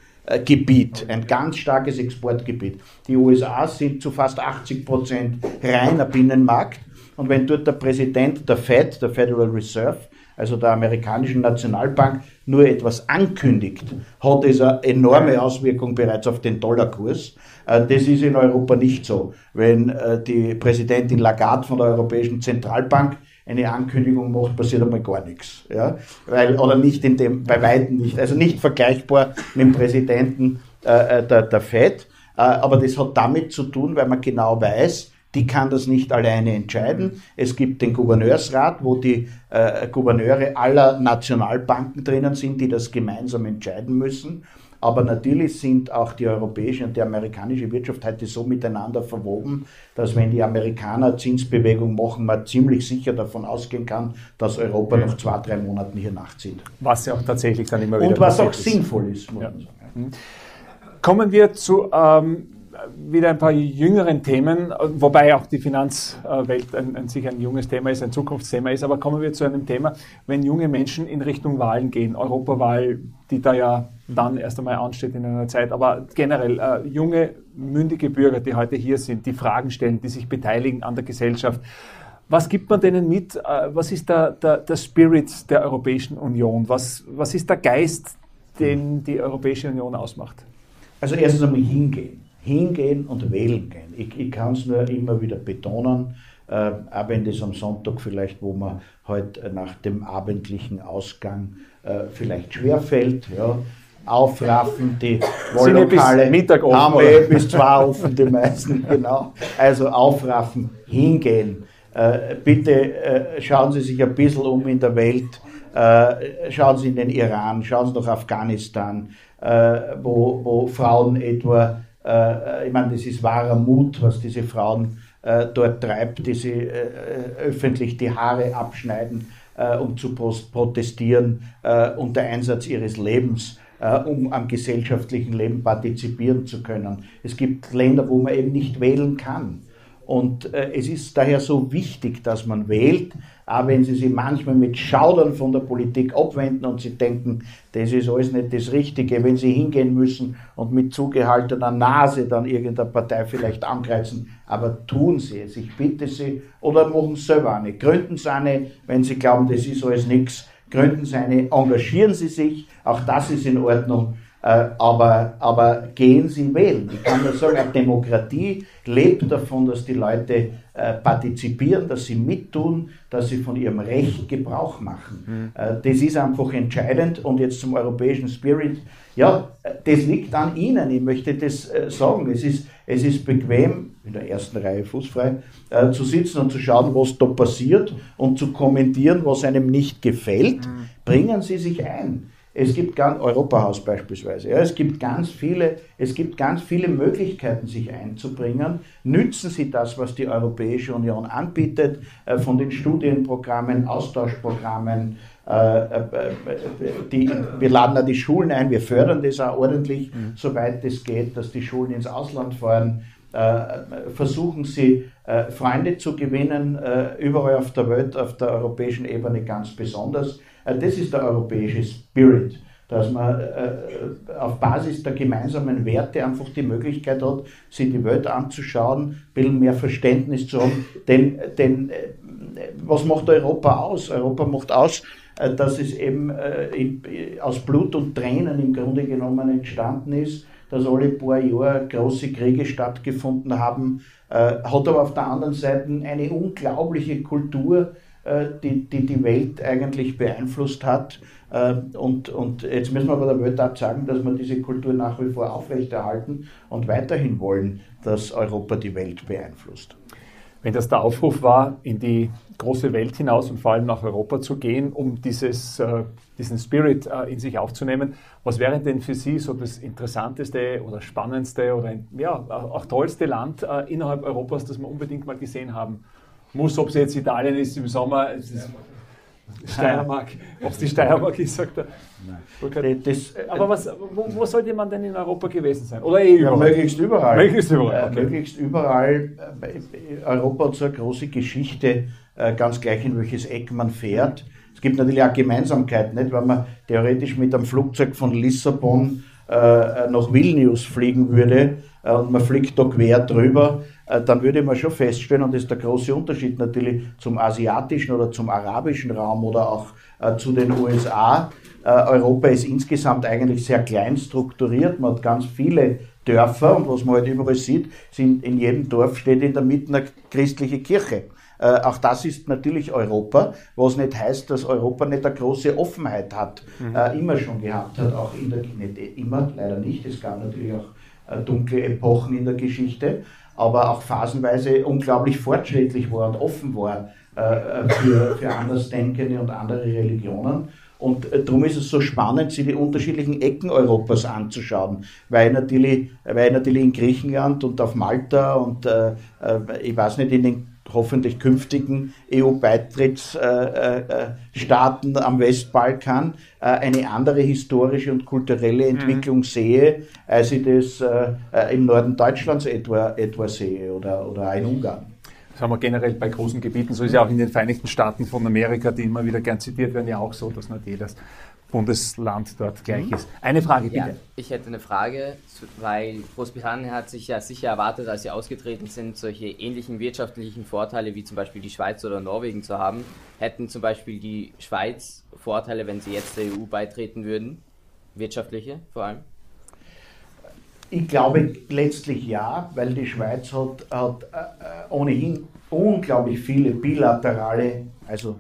Gebiet, ein ganz starkes Exportgebiet. Die USA sind zu fast 80 Prozent reiner Binnenmarkt. Und wenn dort der Präsident der Fed, der Federal Reserve, also der amerikanischen Nationalbank, nur etwas ankündigt, hat es eine enorme Auswirkung bereits auf den Dollarkurs. Äh, das ist in Europa nicht so. Wenn äh, die Präsidentin Lagarde von der Europäischen Zentralbank eine Ankündigung macht, passiert einmal gar nichts. Ja? Weil, oder nicht in dem, bei Weitem nicht, also nicht vergleichbar mit dem Präsidenten äh, äh, der, der FED. Äh, aber das hat damit zu tun, weil man genau weiß, die kann das nicht alleine entscheiden. Es gibt den Gouverneursrat, wo die äh, Gouverneure aller Nationalbanken drinnen sind, die das gemeinsam entscheiden müssen. Aber natürlich sind auch die europäische und die amerikanische Wirtschaft heute so miteinander verwoben, dass wenn die Amerikaner Zinsbewegung machen, man ziemlich sicher davon ausgehen kann, dass Europa noch zwei, drei Monaten hier nachzieht. Was ja auch tatsächlich dann immer wieder Und was auch ist. sinnvoll ist, muss ja. man sagen. Mhm. Kommen wir zu ähm, wieder ein paar jüngeren Themen, wobei auch die Finanzwelt ein, ein, sicher ein junges Thema ist, ein Zukunftsthema ist. Aber kommen wir zu einem Thema, wenn junge Menschen in Richtung Wahlen gehen, Europawahl, die da ja dann erst einmal ansteht in einer Zeit, aber generell äh, junge, mündige Bürger, die heute hier sind, die Fragen stellen, die sich beteiligen an der Gesellschaft. Was gibt man denen mit? Äh, was ist der, der, der Spirit der Europäischen Union? Was, was ist der Geist, den die Europäische Union ausmacht? Also erstens einmal hingehen hingehen und wählen gehen. Ich, ich kann es nur immer wieder betonen, äh, auch wenn das am Sonntag vielleicht, wo man heute halt nach dem abendlichen Ausgang äh, vielleicht schwerfällt, ja, aufraffen, die Wahllokale haben wir eh bis zwei offen, die meisten, genau. Also aufraffen, hingehen. Äh, bitte äh, schauen Sie sich ein bisschen um in der Welt, äh, schauen Sie in den Iran, schauen Sie nach Afghanistan, äh, wo, wo Frauen etwa ich meine, das ist wahrer Mut, was diese Frauen äh, dort treibt, die sie äh, öffentlich die Haare abschneiden, um zu protestieren unter Einsatz ihres Lebens um am gesellschaftlichen Leben partizipieren zu können. Es gibt Länder, wo man eben nicht wählen kann. Und äh, es ist daher so wichtig, dass man wählt, auch wenn sie sich manchmal mit Schaudern von der Politik abwenden und sie denken, das ist alles nicht das Richtige, wenn sie hingehen müssen und mit zugehaltener Nase dann irgendeine Partei vielleicht angreifen, aber tun sie es, ich bitte sie, oder machen sie selber eine, gründen sie eine, wenn sie glauben, das ist alles nichts, gründen sie eine, engagieren sie sich, auch das ist in Ordnung, äh, aber, aber gehen Sie wählen. Ich kann nur sagen, eine Demokratie lebt davon, dass die Leute äh, partizipieren, dass sie mittun, dass sie von ihrem Recht Gebrauch machen. Mhm. Äh, das ist einfach entscheidend. Und jetzt zum europäischen Spirit. Ja, das liegt an Ihnen. Ich möchte das sagen. Es ist, es ist bequem, in der ersten Reihe fußfrei, zu sitzen und zu schauen, was da passiert und zu kommentieren, was einem nicht gefällt. Mhm. Bringen Sie sich ein. Es gibt ganz, Europahaus beispielsweise, ja, es gibt ganz viele, es gibt ganz viele Möglichkeiten, sich einzubringen. Nützen Sie das, was die Europäische Union anbietet, äh, von den Studienprogrammen, Austauschprogrammen, äh, äh, die, wir laden da die Schulen ein, wir fördern das auch ordentlich, mhm. soweit es geht, dass die Schulen ins Ausland fahren. versuchen Sie, Freunde zu gewinnen, überall auf der Welt, auf der europäischen Ebene ganz besonders. Äh, das ist der europäische Spirit, dass man äh, auf Basis der gemeinsamen Werte einfach die Möglichkeit hat, sich die Welt anzuschauen, ein bisschen mehr Verständnis zu haben. Denn, denn äh, was macht Europa aus? Europa macht aus, dass es eben aus Blut und Tränen im Grunde genommen entstanden ist, dass alle paar Jahre große Kriege stattgefunden haben, hat aber auf der anderen Seite eine unglaubliche Kultur, äh, die, die die Welt eigentlich beeinflusst hat. Äh, und, und jetzt müssen wir aber der Welt sagen, dass wir diese Kultur nach wie vor aufrechterhalten und weiterhin wollen, dass Europa die Welt beeinflusst. Wenn das der Aufruf war, in die große Welt hinaus und vor allem nach Europa zu gehen, um dieses, äh, diesen Spirit in sich aufzunehmen, was wäre denn für Sie so das interessanteste oder spannendste oder ja, auch tollste Land innerhalb Europas, das wir unbedingt mal gesehen haben muss, ob es jetzt Italien ist im Sommer, es ist Steiermark, ob es die Steiermark ist, sagt er. Nein. Das, aber was, wo, wo, sollte man denn in Europa gewesen sein? Oder eh überall? Ja, möglichst überall. Möglichst überall. Äh, okay. Äh, möglichst überall. Europa hat so eine große Geschichte, äh, ganz gleich in welches Eck man fährt. Es gibt natürlich auch Gemeinsamkeiten, nicht? wenn man theoretisch mit einem Flugzeug von Lissabon äh, nach Vilnius fliegen würde äh, und man fliegt da quer drüber äh, dann würde man schon feststellen, und das ist der große Unterschied natürlich zum asiatischen oder zum arabischen Raum oder auch äh, zu den USA. Äh, Europa ist insgesamt eigentlich sehr klein strukturiert. Man hat ganz viele Dörfer und was man halt überall sieht, sind in jedem Dorf steht in der Mitte eine christliche Kirche. Äh, auch das ist natürlich Europa, was nicht heißt, dass Europa nicht eine große Offenheit hat, mhm. äh, immer schon gehabt hat, auch in der, nicht immer, leider nicht, es gab natürlich auch äh, dunkle Epochen in der Geschichte, aber auch phasenweise unglaublich fortschrittlich war und offen war äh, für, für Andersdenkende und andere Religionen. Und äh, darum ist es so spannend, sich die unterschiedlichen Ecken Europas anzuschauen, weil natürlich, weil natürlich in Griechenland und auf Malta und äh, äh ich weiß nicht, in den hoffentlich künftigen EU-Beitrittsstaaten äh, äh, am Westbalkan äh, eine andere historische und kulturelle mhm. Entwicklung mhm. sehe, als ich das im Norden Deutschlands etwa, etwa sehe oder, oder in Ungarn. Das haben wir generell bei großen Gebieten, so ist ja auch in den Vereinigten Staaten von Amerika, die immer wieder gern zitiert werden, ja auch so, dass nicht jedes Bundesland dort gleich mhm. ist. Eine Frage bitte. Ja, ich hätte eine Frage, weil Großbritannien hat sich ja sicher erwartet, als sie ausgetreten sind, solche ähnlichen wirtschaftlichen Vorteile wie zum Beispiel die Schweiz oder Norwegen zu haben. Hätten zum Beispiel die Schweiz Vorteile, wenn sie jetzt der EU beitreten würden? Wirtschaftliche vor allem? Ich glaube letztlich ja, weil die Schweiz hat, hat äh, ohnehin unglaublich viele bilaterale, also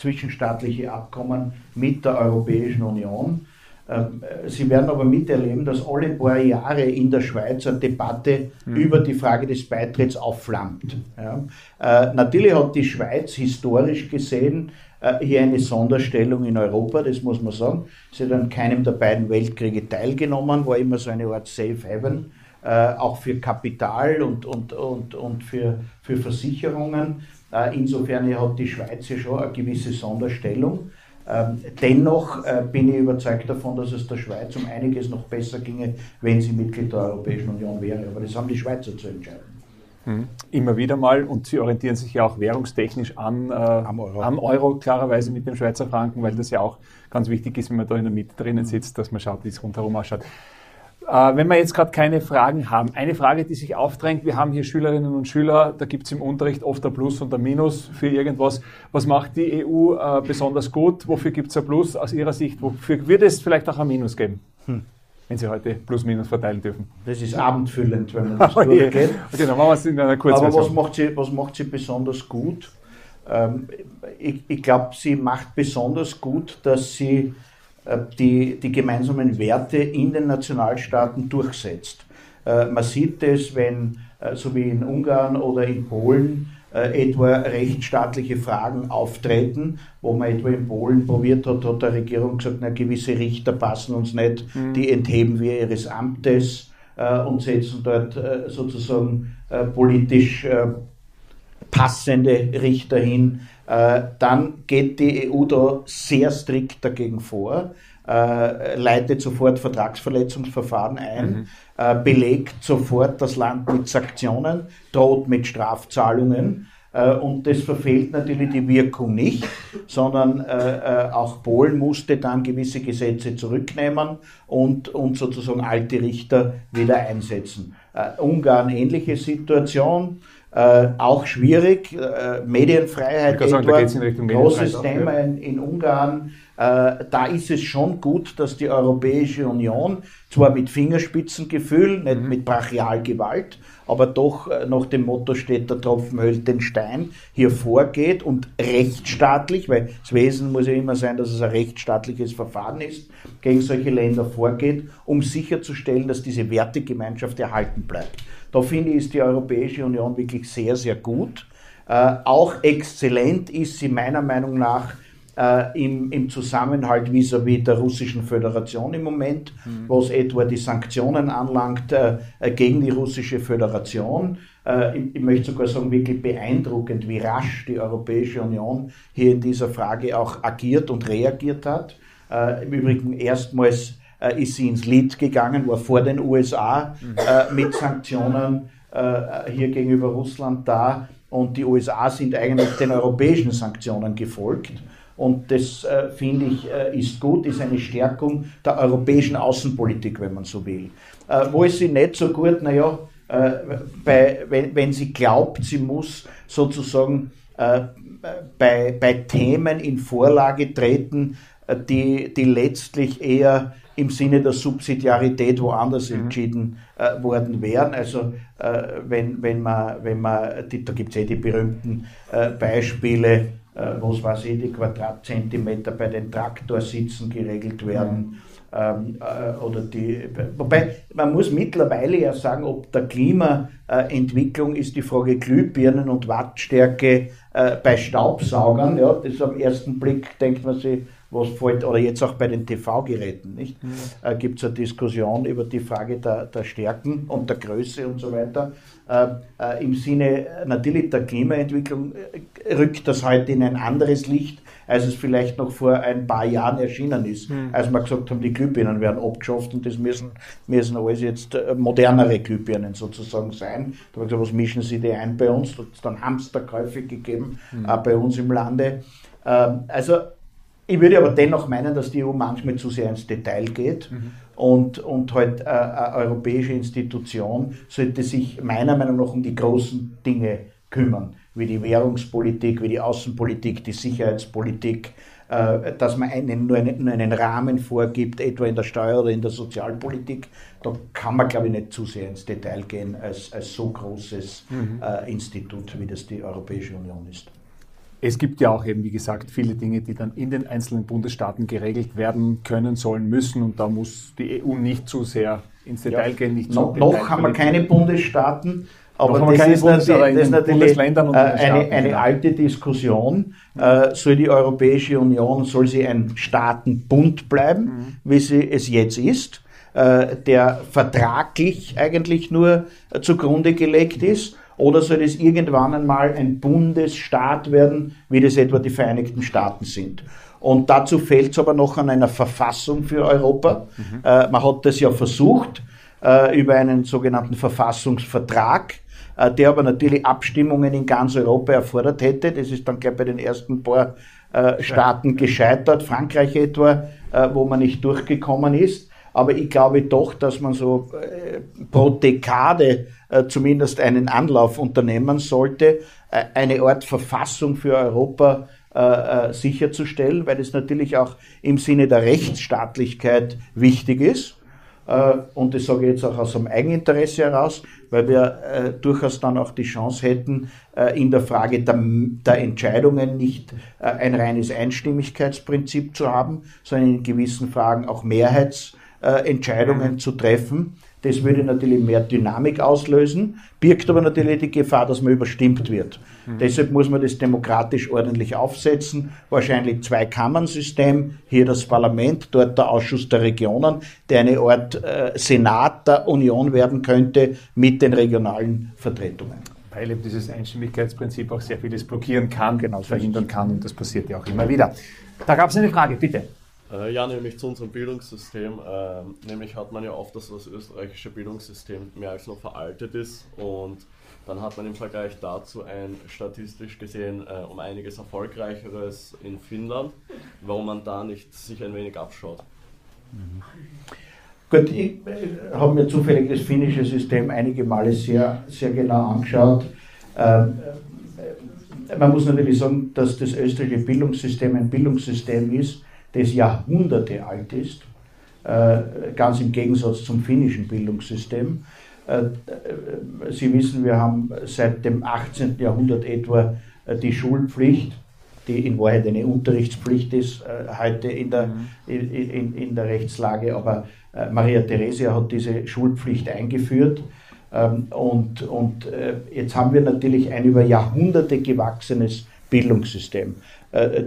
zwischenstaatliche Abkommen mit der Europäischen Union. Ähm, Sie werden aber miterleben, dass alle paar Jahre in der Schweiz eine Debatte mhm. über die Frage des Beitritts aufflammt. Ja. Äh, natürlich hat die Schweiz historisch gesehen äh, hier eine Sonderstellung in Europa, das muss man sagen. Sie hat an keinem der beiden Weltkriege teilgenommen, war immer so eine Art Safe Haven, äh, auch für Kapital und, und, und, und für, für Versicherungen. Äh, insofern hat die Schweiz ja schon eine gewisse Sonderstellung. Ähm, dennoch äh, bin ich überzeugt davon, dass es der Schweiz um einiges noch besser ginge, wenn sie Mitglied der Europäischen Union wäre. Aber das haben die Schweizer zu entscheiden. Mhm. Immer wieder mal und Sie orientieren sich ja auch währungstechnisch an, äh, am, Euro. am, Euro. klarerweise mit dem Schweizer Franken, weil das ja auch ganz wichtig ist, wenn man da in der Mitte drinnen sitzt, dass man schaut, wie es rundherum ausschaut. Äh, wenn wir jetzt gerade keine Fragen haben, eine Frage, die sich aufdrängt, wir haben hier Schülerinnen und Schüler, da gibt es im Unterricht oft ein Plus und ein Minus für irgendwas. Was macht die EU äh, besonders gut? Wofür gibt es ein Plus aus Ihrer Sicht? Wofür wird es vielleicht auch ein Minus geben? Hm wenn Sie heute Plus-Minus verteilen dürfen. Das ist abendfüllend, wenn man das durchgeht. Okay, dann machen wir es in einer kurzen Aber was macht, sie, was macht sie besonders gut? Ähm, ich, ich glaube, sie macht besonders gut, dass sie die, die gemeinsamen Werte in den Nationalstaaten durchsetzt. Äh, man sieht es, wenn, äh, so wie in Ungarn oder in Polen, etwa rechtsstaatliche Fragen auftreten, wo man etwa in Polen probiert hat, hat der Regierung gesagt, na, gewisse Richter passen uns nicht, mhm. die entheben wir ihres Amtes und setzen dort sozusagen politisch passende Richter hin, äh, dann geht die EU da sehr strikt dagegen vor, äh, leitet sofort Vertragsverletzungsverfahren ein, mhm. Äh, belegt sofort das Land mit Sanktionen, droht mit Strafzahlungen. Und das verfehlt natürlich die Wirkung nicht, sondern auch Polen musste dann gewisse Gesetze zurücknehmen und, und sozusagen alte Richter wieder einsetzen. Ungarn ähnliche Situation. Äh, auch schwierig. Äh, Medienfreiheit, sagen, etwa, großes auch, Thema ja. in, in, Ungarn. Äh, da ist es schon gut, dass die Europäische Union zwar mit Fingerspitzengefühl, nicht mhm. mit Brachialgewalt, aber doch äh, nach dem Motto steht, der Tropfen höhlt den Stein, hier vorgeht und rechtsstaatlich, weil das Wesen muss ja immer sein, dass es ein rechtsstaatliches Verfahren ist, gegen solche Länder vorgeht, um sicherzustellen, dass diese Wertegemeinschaft erhalten bleibt. Da finde ich, ist die Europäische Union wirklich sehr, sehr gut. Äh, auch exzellent ist sie meiner Meinung nach äh, im, im Zusammenhalt vis-à-vis -vis der Russischen Föderation im Moment, mhm. was etwa die Sanktionen anlangt äh, gegen die Russische Föderation. Äh, ich, ich, möchte sogar sagen, wirklich beeindruckend, wie rasch die Europäische Union hier in dieser Frage auch agiert und reagiert hat. Äh, Im Übrigen erstmals äh, ist sie ins Lied gegangen, war vor den USA äh, mit Sanktionen äh, hier gegenüber Russland da. Und die USA sind eigentlich den europäischen Sanktionen gefolgt. Und das äh, finde ich äh, ist gut, ist eine Stärkung der europäischen Außenpolitik, wenn man so will. Äh, wo ist sie nicht so gut? Naja, äh, bei, wenn, wenn sie glaubt, sie muss sozusagen äh, bei, bei Themen in Vorlage treten, äh, die, die letztlich eher im Sinne der Subsidiarität woanders mhm. entschieden äh, worden wären. Also äh, wenn, wenn man, wenn man die, da gibt es eh die berühmten äh, Beispiele, was weiß ich, die Quadratzentimeter bei den Traktorsitzen geregelt werden. Ähm, äh, oder die, wobei man muss mittlerweile ja sagen, ob der Klimaentwicklung ist die Frage Glühbirnen und Wattstärke äh, bei Staubsaugern. Ja, das am ersten Blick denkt man sich, was fällt, oder jetzt auch bei den TV-Geräten, nicht? Mhm. Äh, Gibt es eine Diskussion über die Frage der, der Stärken und der Größe und so weiter. Äh, äh, Im Sinne natürlich der Klimaentwicklung äh, rückt das heute in ein anderes Licht, als es vielleicht noch vor ein paar Jahren erschienen ist, mhm. als wir gesagt haben, die Glühbirnen werden abgeschafft und das müssen, müssen alles jetzt äh, modernere Glühbirnen sozusagen sein. Da habe ich gesagt, was mischen Sie die ein bei uns? Da hat es dann Hamsterkäufe gegeben, mhm. auch bei uns im Lande. Ähm, also ich würde aber dennoch meinen, dass die EU manchmal zu sehr ins Detail geht mhm. Und, und halt äh, eine europäische Institution sollte sich meiner Meinung nach um die großen Dinge kümmern, wie die Währungspolitik, wie die Außenpolitik, die Sicherheitspolitik, äh, dass man einen, nur, einen, nur einen Rahmen vorgibt, etwa in der Steuer- oder in der Sozialpolitik. Da kann man, glaube ich, nicht zu sehr ins Detail gehen als, als so großes mhm. äh, Institut, wie das die Europäische Union ist. Es gibt ja auch eben, wie gesagt, viele Dinge, die dann in den einzelnen Bundesstaaten geregelt werden können, sollen, müssen und da muss die EU nicht zu sehr ins Detail ja. gehen. Nicht no, noch haben wir keine Bundesstaaten, aber das ist, Bundes natürlich, das natürlich äh, eine, eine, alte Diskussion. Äh, soll die Europäische Union, soll sie ein Staatenbund bleiben, mhm. wie sie es jetzt ist, äh, der vertraglich eigentlich nur zugrunde gelegt ist? Oder soll es irgendwann einmal ein Bundesstaat werden, wie das etwa die Vereinigten Staaten sind? Und dazu fehlt es aber noch an einer Verfassung für Europa. Mhm. Äh, man hat das ja versucht äh, über einen sogenannten Verfassungsvertrag. äh, der aber natürlich Abstimmungen in ganz Europa erfordert hätte. Das ist dann gleich bei den ersten paar äh, Staaten gescheitert, Frankreich etwa, äh, wo man nicht durchgekommen ist. Aber ich glaube doch, dass man so äh, pro Dekade zumindest einen Anlauf unternehmen sollte, äh, eine Art Verfassung für Europa äh, sicherzustellen, weil es natürlich auch im Sinne der Rechtsstaatlichkeit wichtig ist. Und das sage ich jetzt auch aus einem Eigeninteresse heraus, weil wir äh, durchaus dann auch die Chance hätten, äh, in der Frage der, der Entscheidungen nicht äh, ein reines Einstimmigkeitsprinzip zu haben, sondern in gewissen Fragen auch Mehrheitsentscheidungen zu treffen das würde natürlich mehr Dynamik auslösen, birgt aber natürlich die Gefahr, dass man überstimmt wird. Mhm. Deshalb muss man das demokratisch ordentlich aufsetzen. Wahrscheinlich zwei Kammernsystem, hier das Parlament, dort der Ausschuss der Regionen, der eine Art äh, Senat der Union werden könnte mit den regionalen Vertretungen weil eben dieses Einstimmigkeitsprinzip auch sehr vieles blockieren kann, genau, verhindern kann und das passiert ja auch immer wieder. Da gab es eine Frage, bitte. Äh, ja, nämlich zu unserem Bildungssystem. Äh, nämlich hat man ja oft, dass das österreichische Bildungssystem mehr als noch veraltet ist und dann hat man im Vergleich dazu ein statistisch gesehen äh, um einiges erfolgreicheres in Finnland, warum man da nicht sich ein wenig abschaut. Mhm. Gut, ich äh, habe mir zufällig das finnische System einige Male sehr, sehr genau angeschaut. Ähm, äh, man muss natürlich sagen, dass das österreichische Bildungssystem ein Bildungssystem ist, das Jahrhunderte alt ist, äh, ganz im Gegensatz zum finnischen Bildungssystem. Äh, äh, Sie wissen, wir haben seit dem 18. Jahrhundert etwa die Schulpflicht, die in Wahrheit eine Unterrichtspflicht ist, heute in der, mhm. in, in, in der Rechtslage, aber Maria Theresia hat diese Schulpflicht eingeführt. Ähm, und, und jetzt haben wir natürlich ein über Jahrhunderte gewachsenes Bildungssystem. Äh,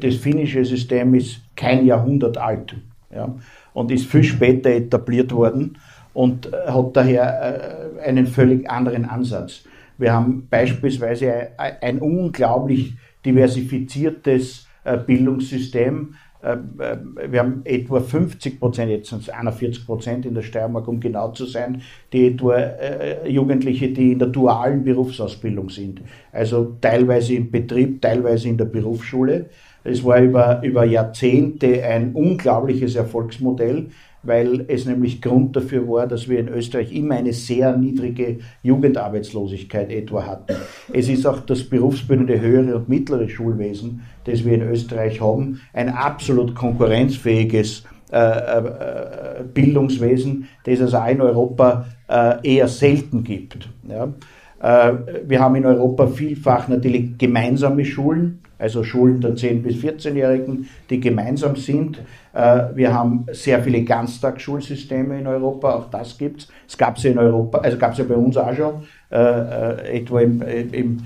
das finnische System ist kein Jahrhundert alt ja, und ist viel später etabliert worden und hat daher äh, einen völlig anderen Ansatz. Wir haben beispielsweise ein unglaublich diversifiziertes äh, Bildungssystem, äh, wir haben etwa 50 Prozent, jetzt sind es 41 Prozent in der Steiermark, um genau zu sein, die etwa äh, Jugendliche, die in der dualen Berufsausbildung sind. Also teilweise im Betrieb, teilweise in der Berufsschule. Es war über, über Jahrzehnte ein unglaubliches Erfolgsmodell weil es nämlich Grund dafür war, dass wir in Österreich immer eine sehr niedrige Jugendarbeitslosigkeit etwa hatten. Es ist auch das berufsbildende höhere und mittlere Schulwesen, das wir in Österreich haben, ein absolut konkurrenzfähiges äh, äh, Bildungswesen, das es auch in Europa äh, eher selten gibt. Äh, wir haben in Europa vielfach natürlich gemeinsame Schulen, also Schulen der 10- bis 14-Jährigen, die gemeinsam sind. Äh, wir haben sehr viele Ganztagsschulsysteme in Europa, auch das gibt es. Es gab es ja in Europa, also gab es ja bei uns auch schon. Äh, äh, etwa im, im,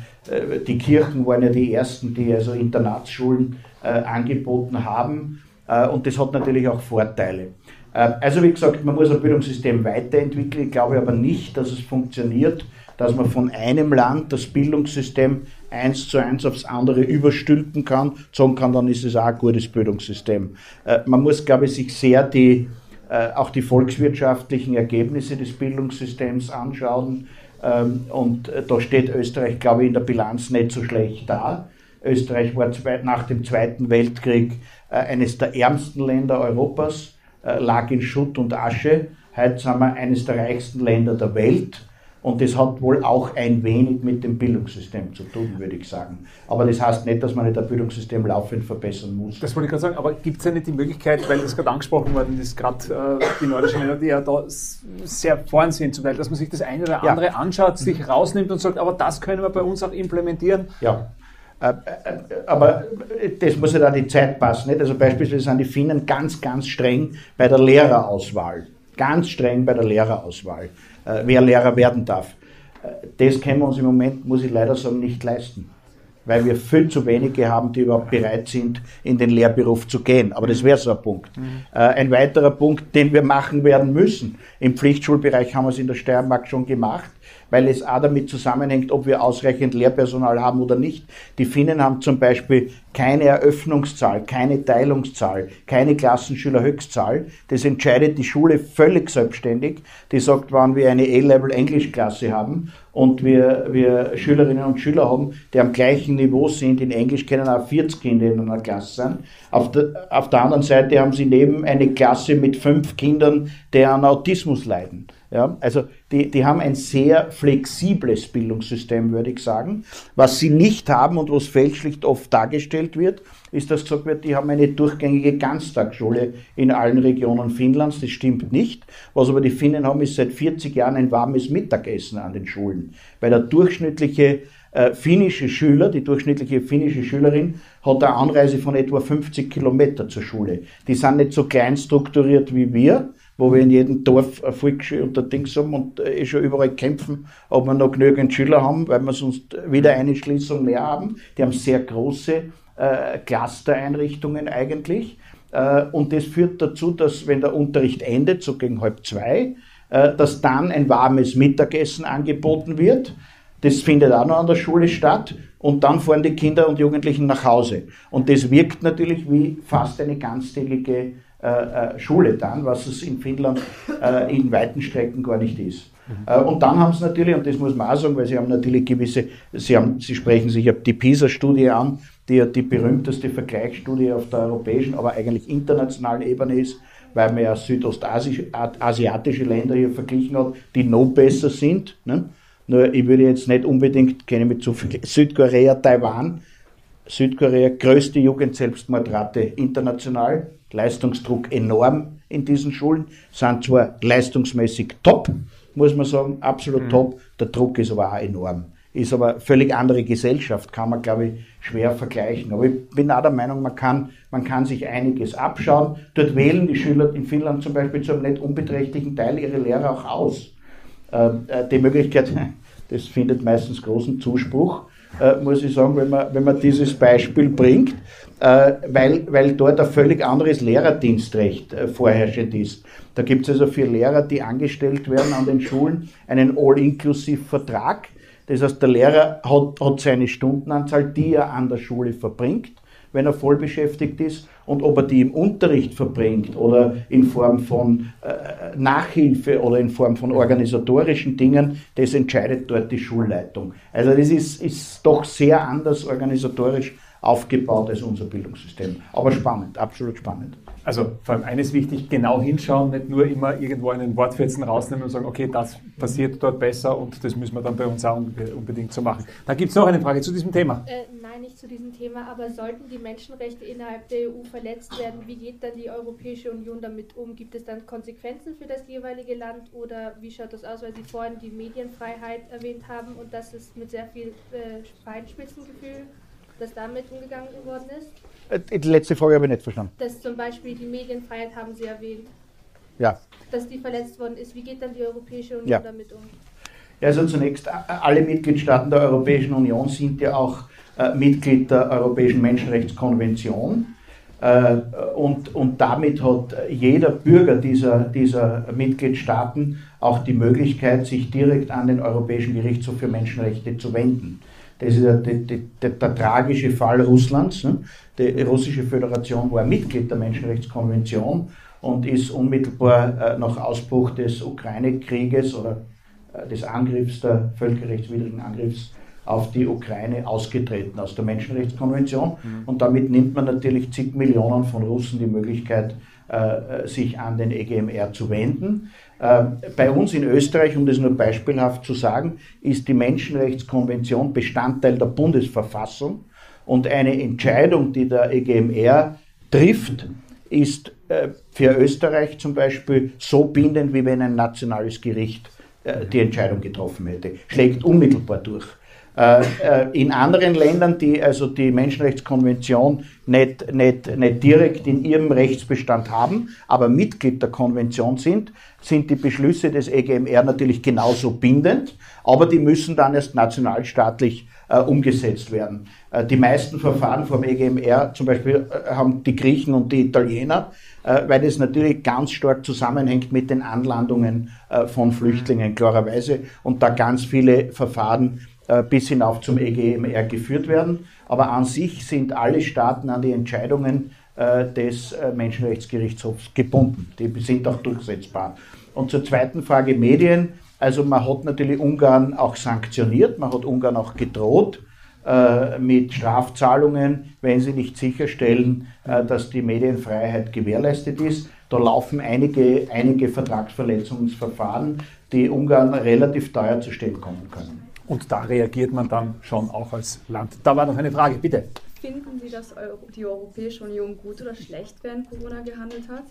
die Kirchen waren ja die ersten, die also Internatsschulen angeboten haben. und das hat natürlich auch Vorteile. also wie gesagt, man muss ein Bildungssystem weiterentwickeln. Ich glaube aber nicht, dass es funktioniert, dass man von einem Land das Bildungssystem eins zu eins aufs andere überstülpen kann, sagen kann, dann ist es auch ein gutes Bildungssystem. Äh, man muss, glaube ich, sich sehr die, äh, auch die volkswirtschaftlichen Ergebnisse des Bildungssystems anschauen. Ähm, und äh, da steht Österreich, glaube ich, in der Bilanz nicht so schlecht da. Österreich war nach dem Zweiten Weltkrieg eines der ärmsten Länder Europas, lag in Schutt und Asche. Heute sind wir eines der reichsten Länder der Welt. Und das hat wohl auch ein wenig mit dem Bildungssystem zu tun, würde ich sagen. Aber das heißt nicht, dass man nicht das Bildungssystem laufend verbessern muss. Das wollte ich gerade sagen, aber gibt es ja nicht die Möglichkeit, weil das gerade angesprochen worden ist, gerade äh, die nordischen Länder, die ja da sehr vorn sind, zum Teil, dass man sich das eine oder andere ja. anschaut, sich rausnimmt und sagt, aber das können wir bei uns auch implementieren. Ja. Äh, äh, aber das muss ja da die Zeit passen. Nicht? Also beispielsweise sind die Finnen ganz, ganz streng bei der Lehrerauswahl. Ganz streng bei der Lehrerauswahl. Äh, wer Lehrer werden darf. Äh, das können wir uns im Moment, muss ich leider sagen, nicht leisten. Weil wir viel zu wenige haben, die überhaupt bereit sind, in den Lehrberuf zu gehen. Aber das wäre so ein Punkt. Mhm. Äh, ein weiterer Punkt, den wir machen werden müssen. Im Pflichtschulbereich haben wir es in der Steiermark schon gemacht. Weil es auch damit zusammenhängt, ob wir ausreichend Lehrpersonal haben oder nicht. Die Finnen haben zum Beispiel keine Eröffnungszahl, keine Teilungszahl, keine Klassenschülerhöchstzahl. Das entscheidet die Schule völlig selbstständig. Die sagt, wann wir eine A-Level Englischklasse haben und wir, wir Schülerinnen und Schüler haben, die am gleichen Niveau sind. In Englisch können auch 40 Kinder in einer Klasse sein. Auf der, auf der anderen Seite haben sie neben eine Klasse mit fünf Kindern, die an Autismus leiden. Ja, also die, die haben ein sehr flexibles Bildungssystem, würde ich sagen. Was sie nicht haben und was fälschlich oft dargestellt wird, ist, dass gesagt wird, die haben eine durchgängige Ganztagsschule in allen Regionen Finnlands. Das stimmt nicht. Was aber die Finnen haben, ist seit 40 Jahren ein warmes Mittagessen an den Schulen. Weil der durchschnittliche äh, finnische Schüler, die durchschnittliche finnische Schülerin, hat eine Anreise von etwa 50 Kilometer zur Schule. Die sind nicht so klein strukturiert wie wir, wo wir in jedem Dorf eine Volksschule und ein Dings haben und eh schon überall kämpfen, ob wir noch genügend Schüler haben, weil wir sonst wieder eine Schließung mehr haben. Die haben sehr große äh, Clustereinrichtungen eigentlich. Äh, und das führt dazu, dass wenn der Unterricht endet, so gegen halb zwei, äh, dass dann ein warmes Mittagessen angeboten wird. Das findet auch noch an der Schule statt. Und dann fahren die Kinder und Jugendlichen nach Hause. Und das wirkt natürlich wie fast eine ganztägige äh, äh, Schule dann, was es in Finnland äh, in weiten Strecken gar nicht ist. Und dann haben sie natürlich, und das muss man auch sagen, weil sie haben natürlich gewisse, sie, haben, sie sprechen sich die PISA-Studie an, die ja die berühmteste Vergleichsstudie auf der europäischen, aber eigentlich internationalen Ebene ist, weil man ja südostasiatische Länder hier verglichen hat, die noch besser sind. Ne? Nur ich würde jetzt nicht unbedingt, kenne mich zu viel, Südkorea, Taiwan, Südkorea, größte Jugendselbstmordrate international, Leistungsdruck enorm in diesen Schulen, sind zwar leistungsmäßig top, muss man sagen, absolut mhm. top, der Druck ist aber auch enorm. Ist aber völlig andere Gesellschaft, kann man, glaube ich, schwer vergleichen. Aber ich bin auch der Meinung, man kann, man kann sich einiges abschauen. Dort wählen die Schüler in Finnland zum Beispiel zu einem nicht unbeträchtlichen Teil ihre Lehrer auch aus. Ähm, äh, die Möglichkeit, das findet meistens großen Zuspruch, äh, muss ich sagen, wenn man, wenn man dieses Beispiel bringt, äh, weil, weil dort ein völlig anderes Lehrerdienstrecht äh, vorherrschend ist. Da gibt es also für Lehrer, die angestellt werden an den Schulen, einen All-Inclusive-Vertrag. Das heißt, der Lehrer hat, hat seine Stundenanzahl, die er an der Schule verbringt wenn er voll beschäftigt ist und ob er die im Unterricht verbringt oder in Form von äh, Nachhilfe oder in Form von organisatorischen Dingen, das entscheidet dort die Schulleitung. Also das ist, ist doch sehr anders organisatorisch aufgebaut als unser Bildungssystem. Aber spannend, absolut spannend. Also vor allem eines wichtig, genau hinschauen, nicht nur immer irgendwo einen Wortfetzen rausnehmen und sagen, okay, das passiert dort besser und das müssen wir dann bei uns auch unbedingt so machen. Da gibt es noch eine Frage zu diesem Thema. Äh, nein, nicht zu diesem Thema, aber sollten die Menschenrechte innerhalb der EU verletzt werden, wie geht dann die Europäische Union damit um? Gibt es dann Konsequenzen für das jeweilige Land oder wie schaut das aus, weil Sie vorhin die Medienfreiheit erwähnt haben und das ist mit sehr viel äh, Feinspitzengefühl dass damit umgegangen worden ist? Äh, die letzte Frage habe ich nicht verstanden. Dass zum Beispiel die Medienfreiheit haben Sie erwähnt. Ja. Dass die verletzt worden ist. Wie geht dann die Europäische Union ja. damit um? Ja, also zunächst, alle Mitgliedstaaten der Europäischen Union sind ja auch äh, Mitglied der Europäischen Menschenrechtskonvention. Äh, und, und damit hat jeder Bürger dieser, dieser Mitgliedstaaten auch die Möglichkeit, sich direkt an den Europäischen Gerichtshof für Menschenrechte zu wenden. Das ist die, die, der, der, tragische Fall Russlands. Ne? Die russische Föderation war Mitglied der Menschenrechtskonvention und ist unmittelbar äh, nach Ausbruch des Ukraine-Krieges oder äh, des Angriffs, der völkerrechtswidrigen Angriffs auf die Ukraine ausgetreten aus der Menschenrechtskonvention. Mhm. Und damit nimmt man natürlich zig Millionen von Russen die Möglichkeit, äh, sich an den EGMR zu wenden. Ähm, bei uns in Österreich, um das nur beispielhaft zu sagen, ist die Menschenrechtskonvention Bestandteil der Bundesverfassung und eine Entscheidung, die der EGMR trifft, ist äh, für Österreich zum Beispiel so bindend, wie wenn ein nationales Gericht äh, die Entscheidung getroffen hätte, schlägt unmittelbar durch. Äh, äh, in anderen Ländern, die also die Menschenrechtskonvention nicht, nicht, nicht direkt in ihrem Rechtsbestand haben, aber Mitglied der Konvention sind, sind die Beschlüsse des EGMR natürlich genauso bindend, aber die müssen dann erst nationalstaatlich äh, umgesetzt werden. Äh, die meisten Verfahren vom EGMR zum Beispiel äh, haben die Griechen und die Italiener, äh, weil das natürlich ganz stark zusammenhängt mit den Anlandungen von Flüchtlingen, klarerweise, und da ganz viele Verfahren bis hinauf zum EGMR geführt werden. Aber an sich sind alle Staaten an die Entscheidungen des Menschenrechtsgerichtshofs gebunden. Die sind auch durchsetzbar. Und zur zweiten Frage Medien. Also man hat natürlich Ungarn auch sanktioniert, man hat Ungarn auch gedroht äh, mit Strafzahlungen, wenn sie nicht sicherstellen, äh, dass die Medienfreiheit gewährleistet ist. Da laufen einige, einige Vertragsverletzungsverfahren, die Ungarn relativ teuer zu stehen kommen können. Und da reagiert man dann schon auch als Land. Da war noch eine Frage, bitte. Finden Sie, dass die Europäische Union gut oder schlecht während Corona gehandelt hat?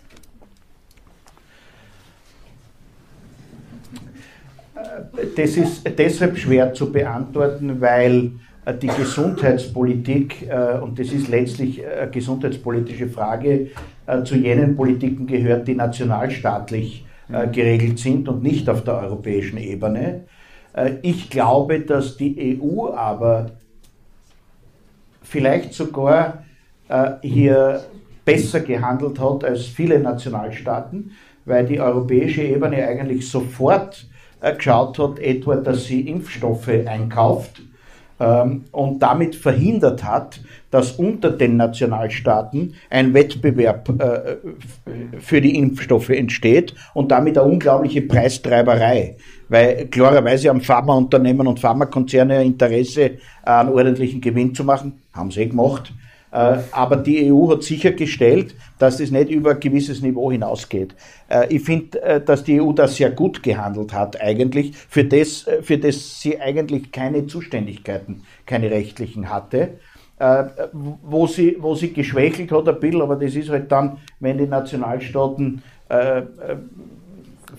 Das ist deshalb schwer zu beantworten, weil äh, die Gesundheitspolitik, äh, und das ist letztlich eine gesundheitspolitische Frage, äh, zu jenen Politiken gehört, die nationalstaatlich geregelt sind und nicht auf der europäischen Ebene. Ich glaube, dass die EU aber vielleicht sogar hier besser gehandelt hat als viele Nationalstaaten, weil die europäische Ebene eigentlich sofort geschaut hat, etwa, dass sie Impfstoffe einkauft ähm, und damit verhindert hat, dass unter den Nationalstaaten ein Wettbewerb äh, für die Impfstoffe entsteht und damit eine unglaubliche Preistreiberei. Weil klarerweise haben Pharmaunternehmen und Pharmakonzerne Interesse, einen ordentlichen Gewinn zu machen. Haben sie eh gemacht. Äh, aber die EU hat sichergestellt, dass das nicht über ein gewisses Niveau hinausgeht. Äh, ich finde, äh, dass die EU das sehr gut gehandelt hat eigentlich, für das, für das sie eigentlich keine Zuständigkeiten, keine rechtlichen hatte. Wo sie, wo sie geschwächelt hat ein bisschen, aber das ist halt dann, wenn die Nationalstaaten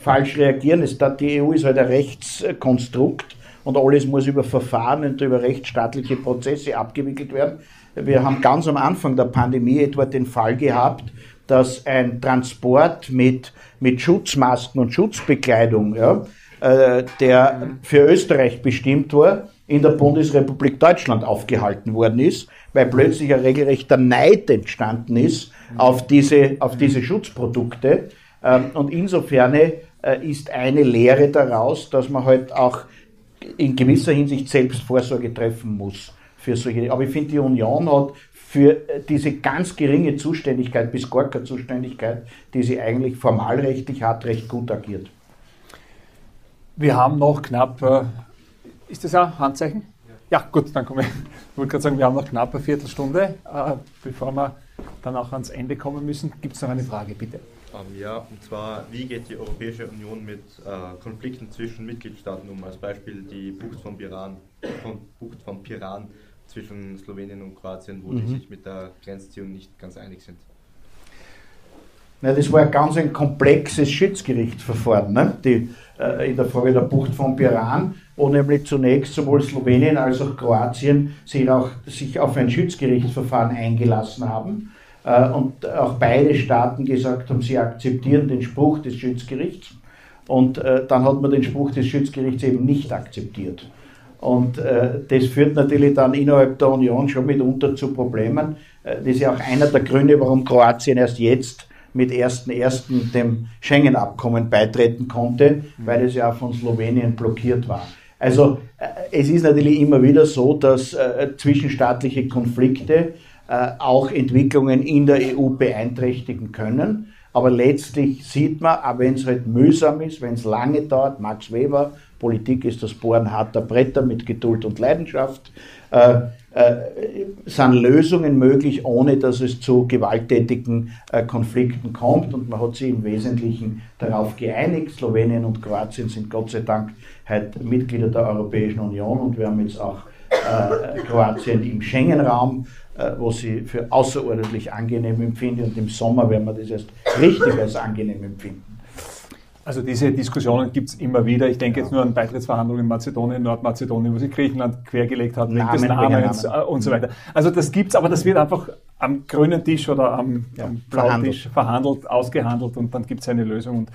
falsch reagieren. Es, die EU ist halt ein Rechtskonstrukt und alles muss über Verfahren und über rechtsstaatliche Prozesse abgewickelt werden. Wir haben ganz am Anfang der Pandemie etwa den Fall gehabt, dass ein Transport mit, mit Schutzmasken und Schutzbekleidung, ja, äh, der für Österreich bestimmt war, in der Bundesrepublik Deutschland aufgehalten worden ist, weil plötzlich ein regelrechter Neid entstanden ist auf diese, auf diese Schutzprodukte. Ähm, und insofern ist eine Lehre daraus, dass man halt auch in gewisser Hinsicht selbst Vorsorge treffen muss für solche. Aber ich finde, die Union hat für diese ganz geringe Zuständigkeit bis gar keine Zuständigkeit, die sie eigentlich formalrechtlich hat, recht gut agiert. Wir haben noch knapp, äh, ist das ein Handzeichen? Ja, ja gut, dann komme ich. Ich wollte gerade sagen, wir haben noch knapp eine Viertelstunde, äh, bevor wir dann auch ans Ende kommen müssen. Gibt es noch eine Frage, bitte? Ähm, ja, und zwar, wie geht die Europäische Union mit äh, Konflikten zwischen Mitgliedstaaten um? Als Beispiel die Bucht von Piran, von, Bucht von Piran zwischen Slowenien und Kroatien, wo mhm. die sich mit der Grenzziehung nicht ganz einig sind. Na, das war ein ganz ein komplexes Schiedsgerichtsverfahren ne? die, äh, in der Frage der Bucht von Piran, wo nämlich zunächst sowohl Slowenien als auch Kroatien sich, auch, sich auf ein Schiedsgerichtsverfahren eingelassen haben und auch beide Staaten gesagt haben, sie akzeptieren den Spruch des Schiedsgerichts. Und äh, dann hat man den Spruch des Schiedsgerichts eben nicht akzeptiert. Und äh, das führt natürlich dann innerhalb der Union schon mitunter zu Problemen. Äh, das ist ja auch einer der Gründe, warum Kroatien erst jetzt mit 1.1. dem Schengen-Abkommen beitreten konnte, weil es ja von Slowenien blockiert war. Also äh, es ist natürlich immer wieder so, dass äh, zwischenstaatliche Konflikte äh, auch Entwicklungen in der EU beeinträchtigen können. Aber letztlich sieht man, auch wenn es halt mühsam ist, wenn es lange dauert, Max Weber Politik ist das Bohren harter Bretter mit Geduld und Leidenschaft. Äh, äh, sind Lösungen möglich, ohne dass es zu gewalttätigen äh, Konflikten kommt. Und man hat sich im Wesentlichen darauf geeinigt. Slowenien und Kroatien sind Gott sei Dank heute Mitglieder der Europäischen Union und wir haben jetzt auch äh, Kroatien im Schengen-Raum, äh, was ich für außerordentlich angenehm empfinde. Und im Sommer werden wir das erst richtig als angenehm empfinden. Also diese Diskussionen gibt es immer wieder. Ich denke ja. jetzt nur an Beitrittsverhandlungen in Mazedonien, Nordmazedonien, wo sich Griechenland quergelegt hat, Namen, des Namens Namen. und so weiter. Also das gibt's, aber das wird einfach am grünen Tisch oder am, ja, am blauen Tisch verhandelt, ausgehandelt und dann gibt es eine Lösung. Und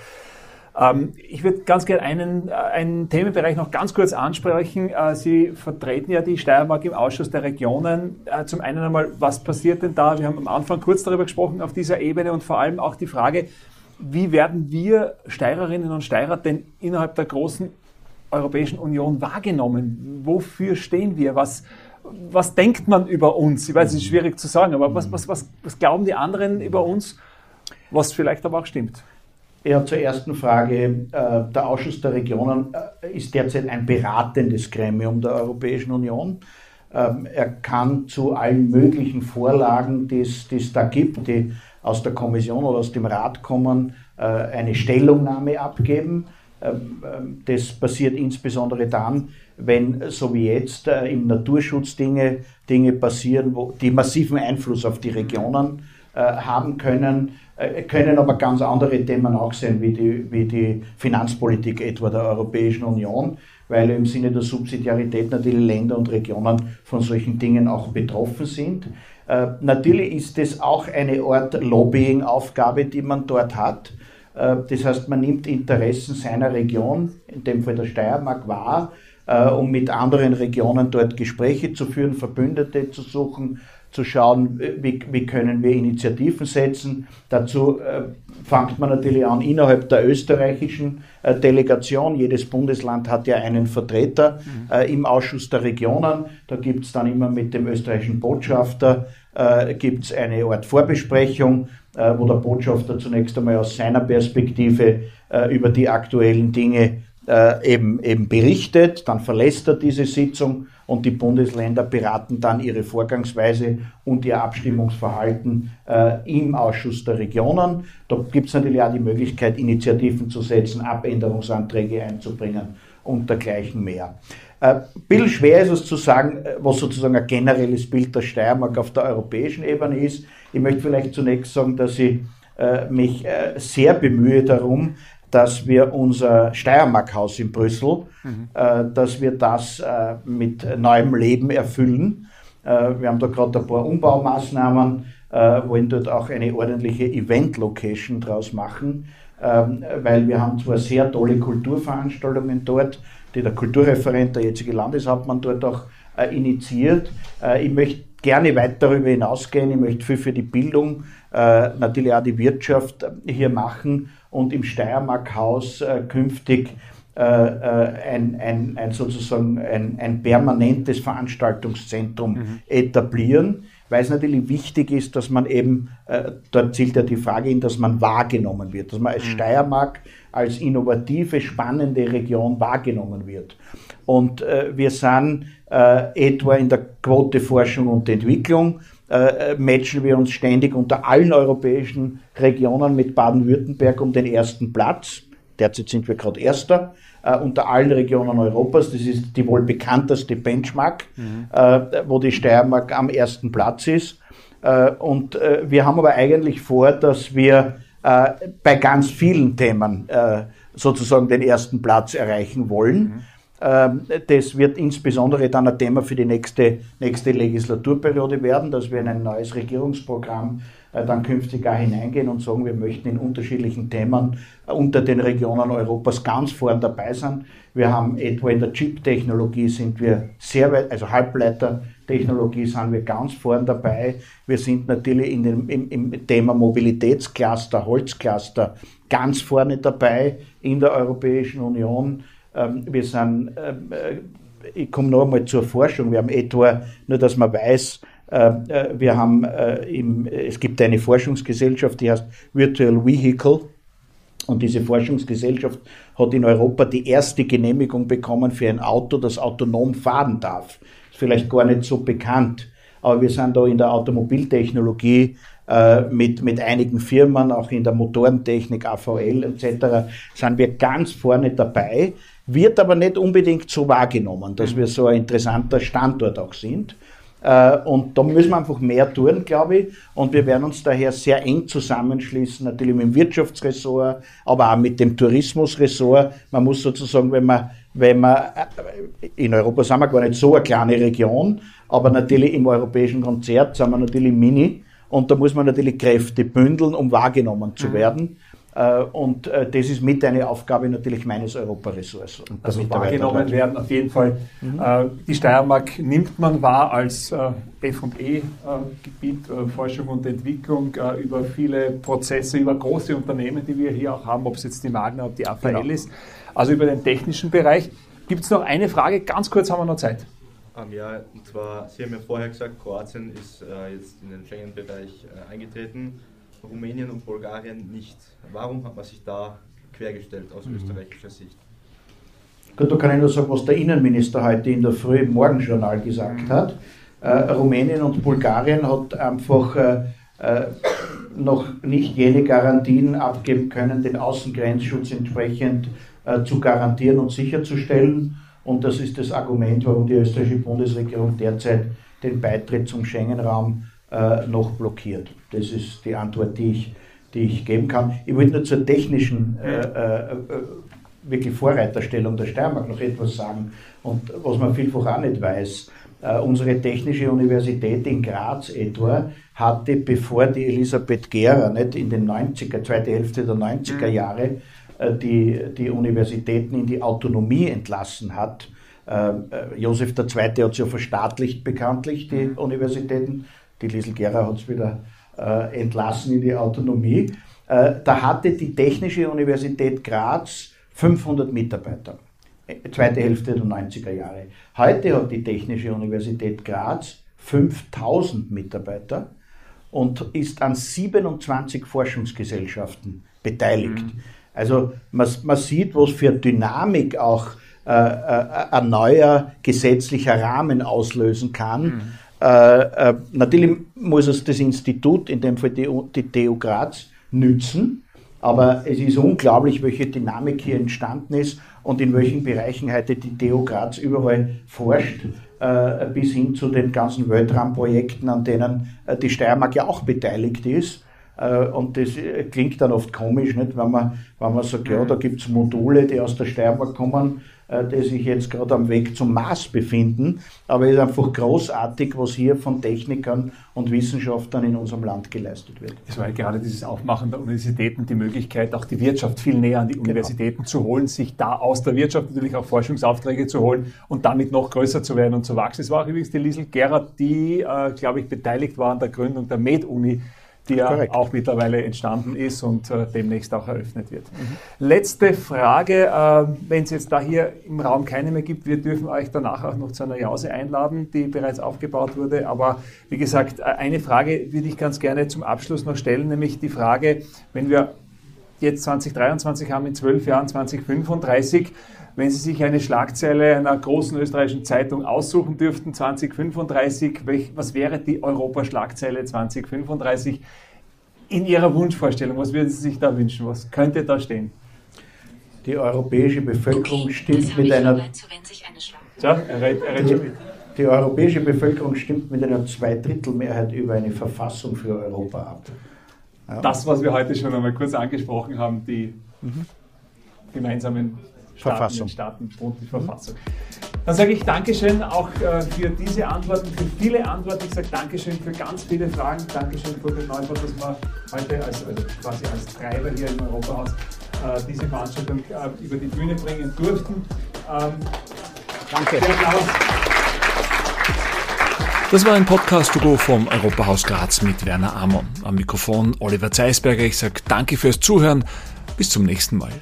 Ähm, ich würde ganz gerne einen, äh, einen Themenbereich noch ganz kurz ansprechen. Äh, Sie vertreten ja die Steiermark im Ausschuss der Regionen. Äh, zum einen einmal, was passiert denn da? Wir haben am Anfang kurz darüber gesprochen auf dieser Ebene und vor allem auch die Frage, wie werden wir Steirerinnen und Steirer denn innerhalb der großen Europäischen Union wahrgenommen? Wofür stehen wir? Was, was denkt man über uns? Ich weiß, es ist schwierig zu sagen, aber was, was, was, was glauben die anderen über uns, was vielleicht aber auch stimmt? Ja, zur ersten Frage. Äh, der Ausschuss der Regionen äh, ist derzeit ein beratendes Gremium der Europäischen Union. Ähm, er kann zu allen möglichen Vorlagen, die es da gibt, die aus der Kommission oder aus dem Rat kommen, äh, eine Stellungnahme abgeben. Ähm, ähm, das passiert insbesondere dann, wenn, so wie jetzt, im Naturschutz Dinge, Dinge passieren, wo, die massiven Einfluss auf die Regionen haben können äh, können aber ganz andere Themen auch sein, wie die, wie die Finanzpolitik etwa der Europäischen Union, weil im Sinne der Subsidiarität natürlich Länder und Regionen von solchen Dingen auch betroffen sind. Äh, natürlich ist es auch eine Art Lobbying-Aufgabe, die man dort hat. Äh, das heißt, man nimmt Interessen seiner Region, in dem Fall der Steiermark, wahr, äh, um mit anderen Regionen dort Gespräche zu führen, Verbündete zu suchen, zu schauen, wie, wie können wir Initiativen setzen. Dazu äh, fängt man natürlich an innerhalb der österreichischen äh, Delegation. Jedes Bundesland hat ja einen Vertreter mhm. äh, im Ausschuss der Regionen. Da gibt es dann immer mit dem österreichischen Botschafter äh, gibt's eine Art Vorbesprechung, äh, wo der Botschafter zunächst einmal aus seiner Perspektive äh, über die aktuellen Dinge äh, eben, eben berichtet. Dann verlässt er diese Sitzung und die Bundesländer beraten dann ihre Vorgangsweise und ihr Abstimmungsverhalten äh, im Ausschuss der Regionen. Da gibt es natürlich auch die Möglichkeit, Initiativen zu setzen, Abänderungsanträge einzubringen und dergleichen mehr. Äh, bisschen schwer ist es zu sagen, äh, was sozusagen ein generelles Bild der Steiermark auf der europäischen Ebene ist. Ich möchte vielleicht zunächst sagen, dass ich äh, mich äh, sehr bemühe darum, dass wir unser Steiermarkhaus in Brüssel, mhm. äh, dass wir das äh, mit neuem Leben erfüllen. Äh, wir haben da gerade ein paar Umbaumaßnahmen, äh, wollen dort auch eine ordentliche Event-Location draus machen, ähm, weil wir haben zwar sehr tolle Kulturveranstaltungen dort, die der Kulturreferent, der jetzige Landeshauptmann dort auch äh, initiiert. Äh, ich möchte gerne weit darüber hinausgehen. Ich möchte viel für die Bildung, natürlich auch die Wirtschaft hier machen und im Steiermarkhaus äh, künftig äh, äh, ein, ein, ein, sozusagen ein, ein permanentes Veranstaltungszentrum mhm. etablieren, weil es natürlich wichtig ist, dass man eben, äh, dort zielt ja die Frage hin, dass man wahrgenommen wird, dass man als mhm. Steiermark als innovative, spannende Region wahrgenommen wird. Und äh, wir sind äh, etwa in der Quote Forschung und Entwicklung äh, matchen wir uns ständig unter allen europäischen Regionen mit Baden-Württemberg um den ersten Platz. Derzeit sind wir gerade Erster äh, unter allen Regionen Europas. Das ist die wohl bekannteste Benchmark, mhm. äh, wo die Steiermark am ersten Platz ist. Äh, und äh, wir haben aber eigentlich vor, dass wir äh, bei ganz vielen Themen sozusagen den ersten Platz erreichen wollen. Mhm. Ähm, das wird insbesondere dann ein Thema für die nächste, nächste Legislaturperiode werden, dass wir in ein neues Regierungsprogramm äh, dann künftig auch hineingehen und sagen, wir möchten in unterschiedlichen Themen äh, unter den Regionen Europas ganz vorn dabei sein. Wir haben etwa in der Chip-Technologie sind wir sehr weit, also Halbleitertechnologie sind wir ganz vorn dabei. Wir sind natürlich in dem, im, im Thema Mobilitätscluster, Holzcluster ganz vorne dabei in der Europäischen Union. Ähm, wir sind, ähm, äh, ich komme noch einmal zur Forschung. Wir haben etwa, nur dass man weiß, ähm, äh, wir haben im, es gibt eine Forschungsgesellschaft, die heißt Virtual Vehicle. Und diese Forschungsgesellschaft hat in Europa die erste Genehmigung bekommen für ein Auto, das autonom fahren darf. Ist vielleicht gar nicht so bekannt. Aber wir sind da in der Automobiltechnologie äh, mit, mit einigen Firmen, auch in der Motorentechnik, AVL etc., sind wir ganz vorne dabei wird aber nicht unbedingt so wahrgenommen, dass wir so ein interessanter Standort auch sind. Äh, und da müssen wir einfach mehr tun, glaube ich. Und wir werden uns daher sehr eng zusammenschließen, natürlich mit dem Wirtschaftsressort, aber auch mit dem Tourismusressort. Man muss sozusagen, wenn man, wenn man, äh, in Europa sind wir gar nicht so eine kleine Region, aber natürlich im europäischen Konzert sind wir natürlich mini. Und da muss man natürlich Kräfte bündeln, um wahrgenommen zu mhm. werden. Äh, und äh, das ist mit eine Aufgabe natürlich meines Europaressorts. Also wahrgenommen werden auf jeden Fall. Mhm. Äh, die Steiermark nimmt man wahr als F&E-Gebiet, Forschung und Entwicklung über viele Prozesse, über große Unternehmen, die wir hier auch haben, ob es jetzt die Magna, ob die AVL genau. ist, also über den technischen Bereich. Gibt es noch eine Frage? Ganz kurz haben wir noch Zeit. Um, ja, und zwar, Sie haben ja vorher gesagt, Kroatien ist äh, jetzt in den Schengen-Bereich äh, eingetreten. Rumänien und Bulgarien nicht. Warum hat man sich da quergestellt aus mhm. österreichischer Sicht? Gut, da kann ich nur sagen, was der Innenminister heute in der Früh im Morgenjournal gesagt mhm. hat. Äh, Rumänien und Bulgarien hat einfach äh, äh, noch nicht jene Garantien abgeben können, den Außengrenzschutz entsprechend äh, zu garantieren und sicherzustellen. Und das ist das Argument, warum die österreichische Bundesregierung derzeit den Beitritt zum Schengen-Raum äh, noch blockiert. Das ist die Antwort, die ich, die ich geben kann. Ich wollte nur zur technischen äh, äh, äh, wirklich Vorreiterstellung der Steiermark noch etwas sagen. Und was man vielfach auch nicht weiß, äh, unsere Technische Universität in Graz etwa hatte, bevor die Elisabeth Gera nicht in den 90er, zweite Hälfte der 90er mhm. Jahre, äh, die, die Universitäten in die Autonomie entlassen hat. Josef II. hat es ja verstaatlicht bekanntlich, die mhm. Universitäten die Liesel Gera hat es wieder äh, entlassen in die Autonomie. Äh, da hatte die Technische Universität Graz 500 Mitarbeiter, äh, zweite Hälfte der 90er Jahre. Heute hat die Technische Universität Graz 5000 Mitarbeiter und ist an 27 Forschungsgesellschaften beteiligt. Mhm. Also man, man, sieht, was für Dynamik auch äh, äh, ein neuer gesetzlicher Rahmen auslösen kann. Mhm. Äh, äh, natürlich muss es das Institut, in dem Fall die, die TU Graz, nützen. Aber es ist unglaublich, welche Dynamik hier entstanden ist und in welchen Bereichen heute die TU Graz überall forscht, äh, bis hin zu den ganzen Weltraumprojekten, an denen äh, die Steiermark ja auch beteiligt ist. Äh, und das klingt dann oft komisch, nicht? Wenn, man, wenn man sagt, ja, da gibt es Module, die aus der Steiermark kommen die sich jetzt gerade am Weg zum Mars befinden. Aber es ist einfach großartig, was hier von Technikern und Wissenschaftlern in unserem Land geleistet wird. Es war ja gerade dieses Aufmachen der Universitäten die Möglichkeit, auch die Wirtschaft viel näher an die genau. Universitäten zu holen, sich da aus der Wirtschaft natürlich auch Forschungsaufträge zu holen und damit noch größer zu werden und zu wachsen. Es war auch übrigens die Liesel Gerard, die, äh, glaube ich, beteiligt war an der Gründung der Med-Uni die ja Korrekt. auch mittlerweile entstanden ist und äh, demnächst auch eröffnet wird. Mhm. Letzte Frage, äh, wenn es jetzt da hier im Raum keine mehr gibt, wir dürfen euch danach auch noch zu einer Jause einladen, die bereits aufgebaut wurde. Aber wie gesagt, äh, eine Frage würde ich ganz gerne zum Abschluss noch stellen, nämlich die Frage, wenn wir jetzt 2023 haben, in zwölf Jahren 2035, wenn Sie sich eine Schlagzeile einer großen österreichischen Zeitung aussuchen dürften, 2035, was wäre die Europaschlagzeile 2035 in Ihrer Wunschvorstellung? Was würden Sie sich da wünschen? Was könnte da stehen? Die europäische Bevölkerung okay, stimmt mit einer. So, er er die europäische Bevölkerung stimmt mit einer Zweidrittelmehrheit über eine Verfassung für Europa ab. Ja. Das, was wir heute schon einmal kurz angesprochen haben, die mhm. gemeinsamen Verfassung. Staaten und die Verfassung. Dann sage ich Dankeschön auch äh, für diese Antworten, für viele Antworten. Ich sage Dankeschön für ganz viele Fragen. Dankeschön für den Neubau, dass wir heute als, also quasi als Treiber hier im Europahaus äh, diese Veranstaltung äh, über die Bühne bringen durften. Ähm, Danke. Das war ein Podcast to go vom Europahaus Graz mit Werner Amon. Am Mikrofon Oliver Zeisberger. Ich sage danke fürs Zuhören. Bis zum nächsten Mal.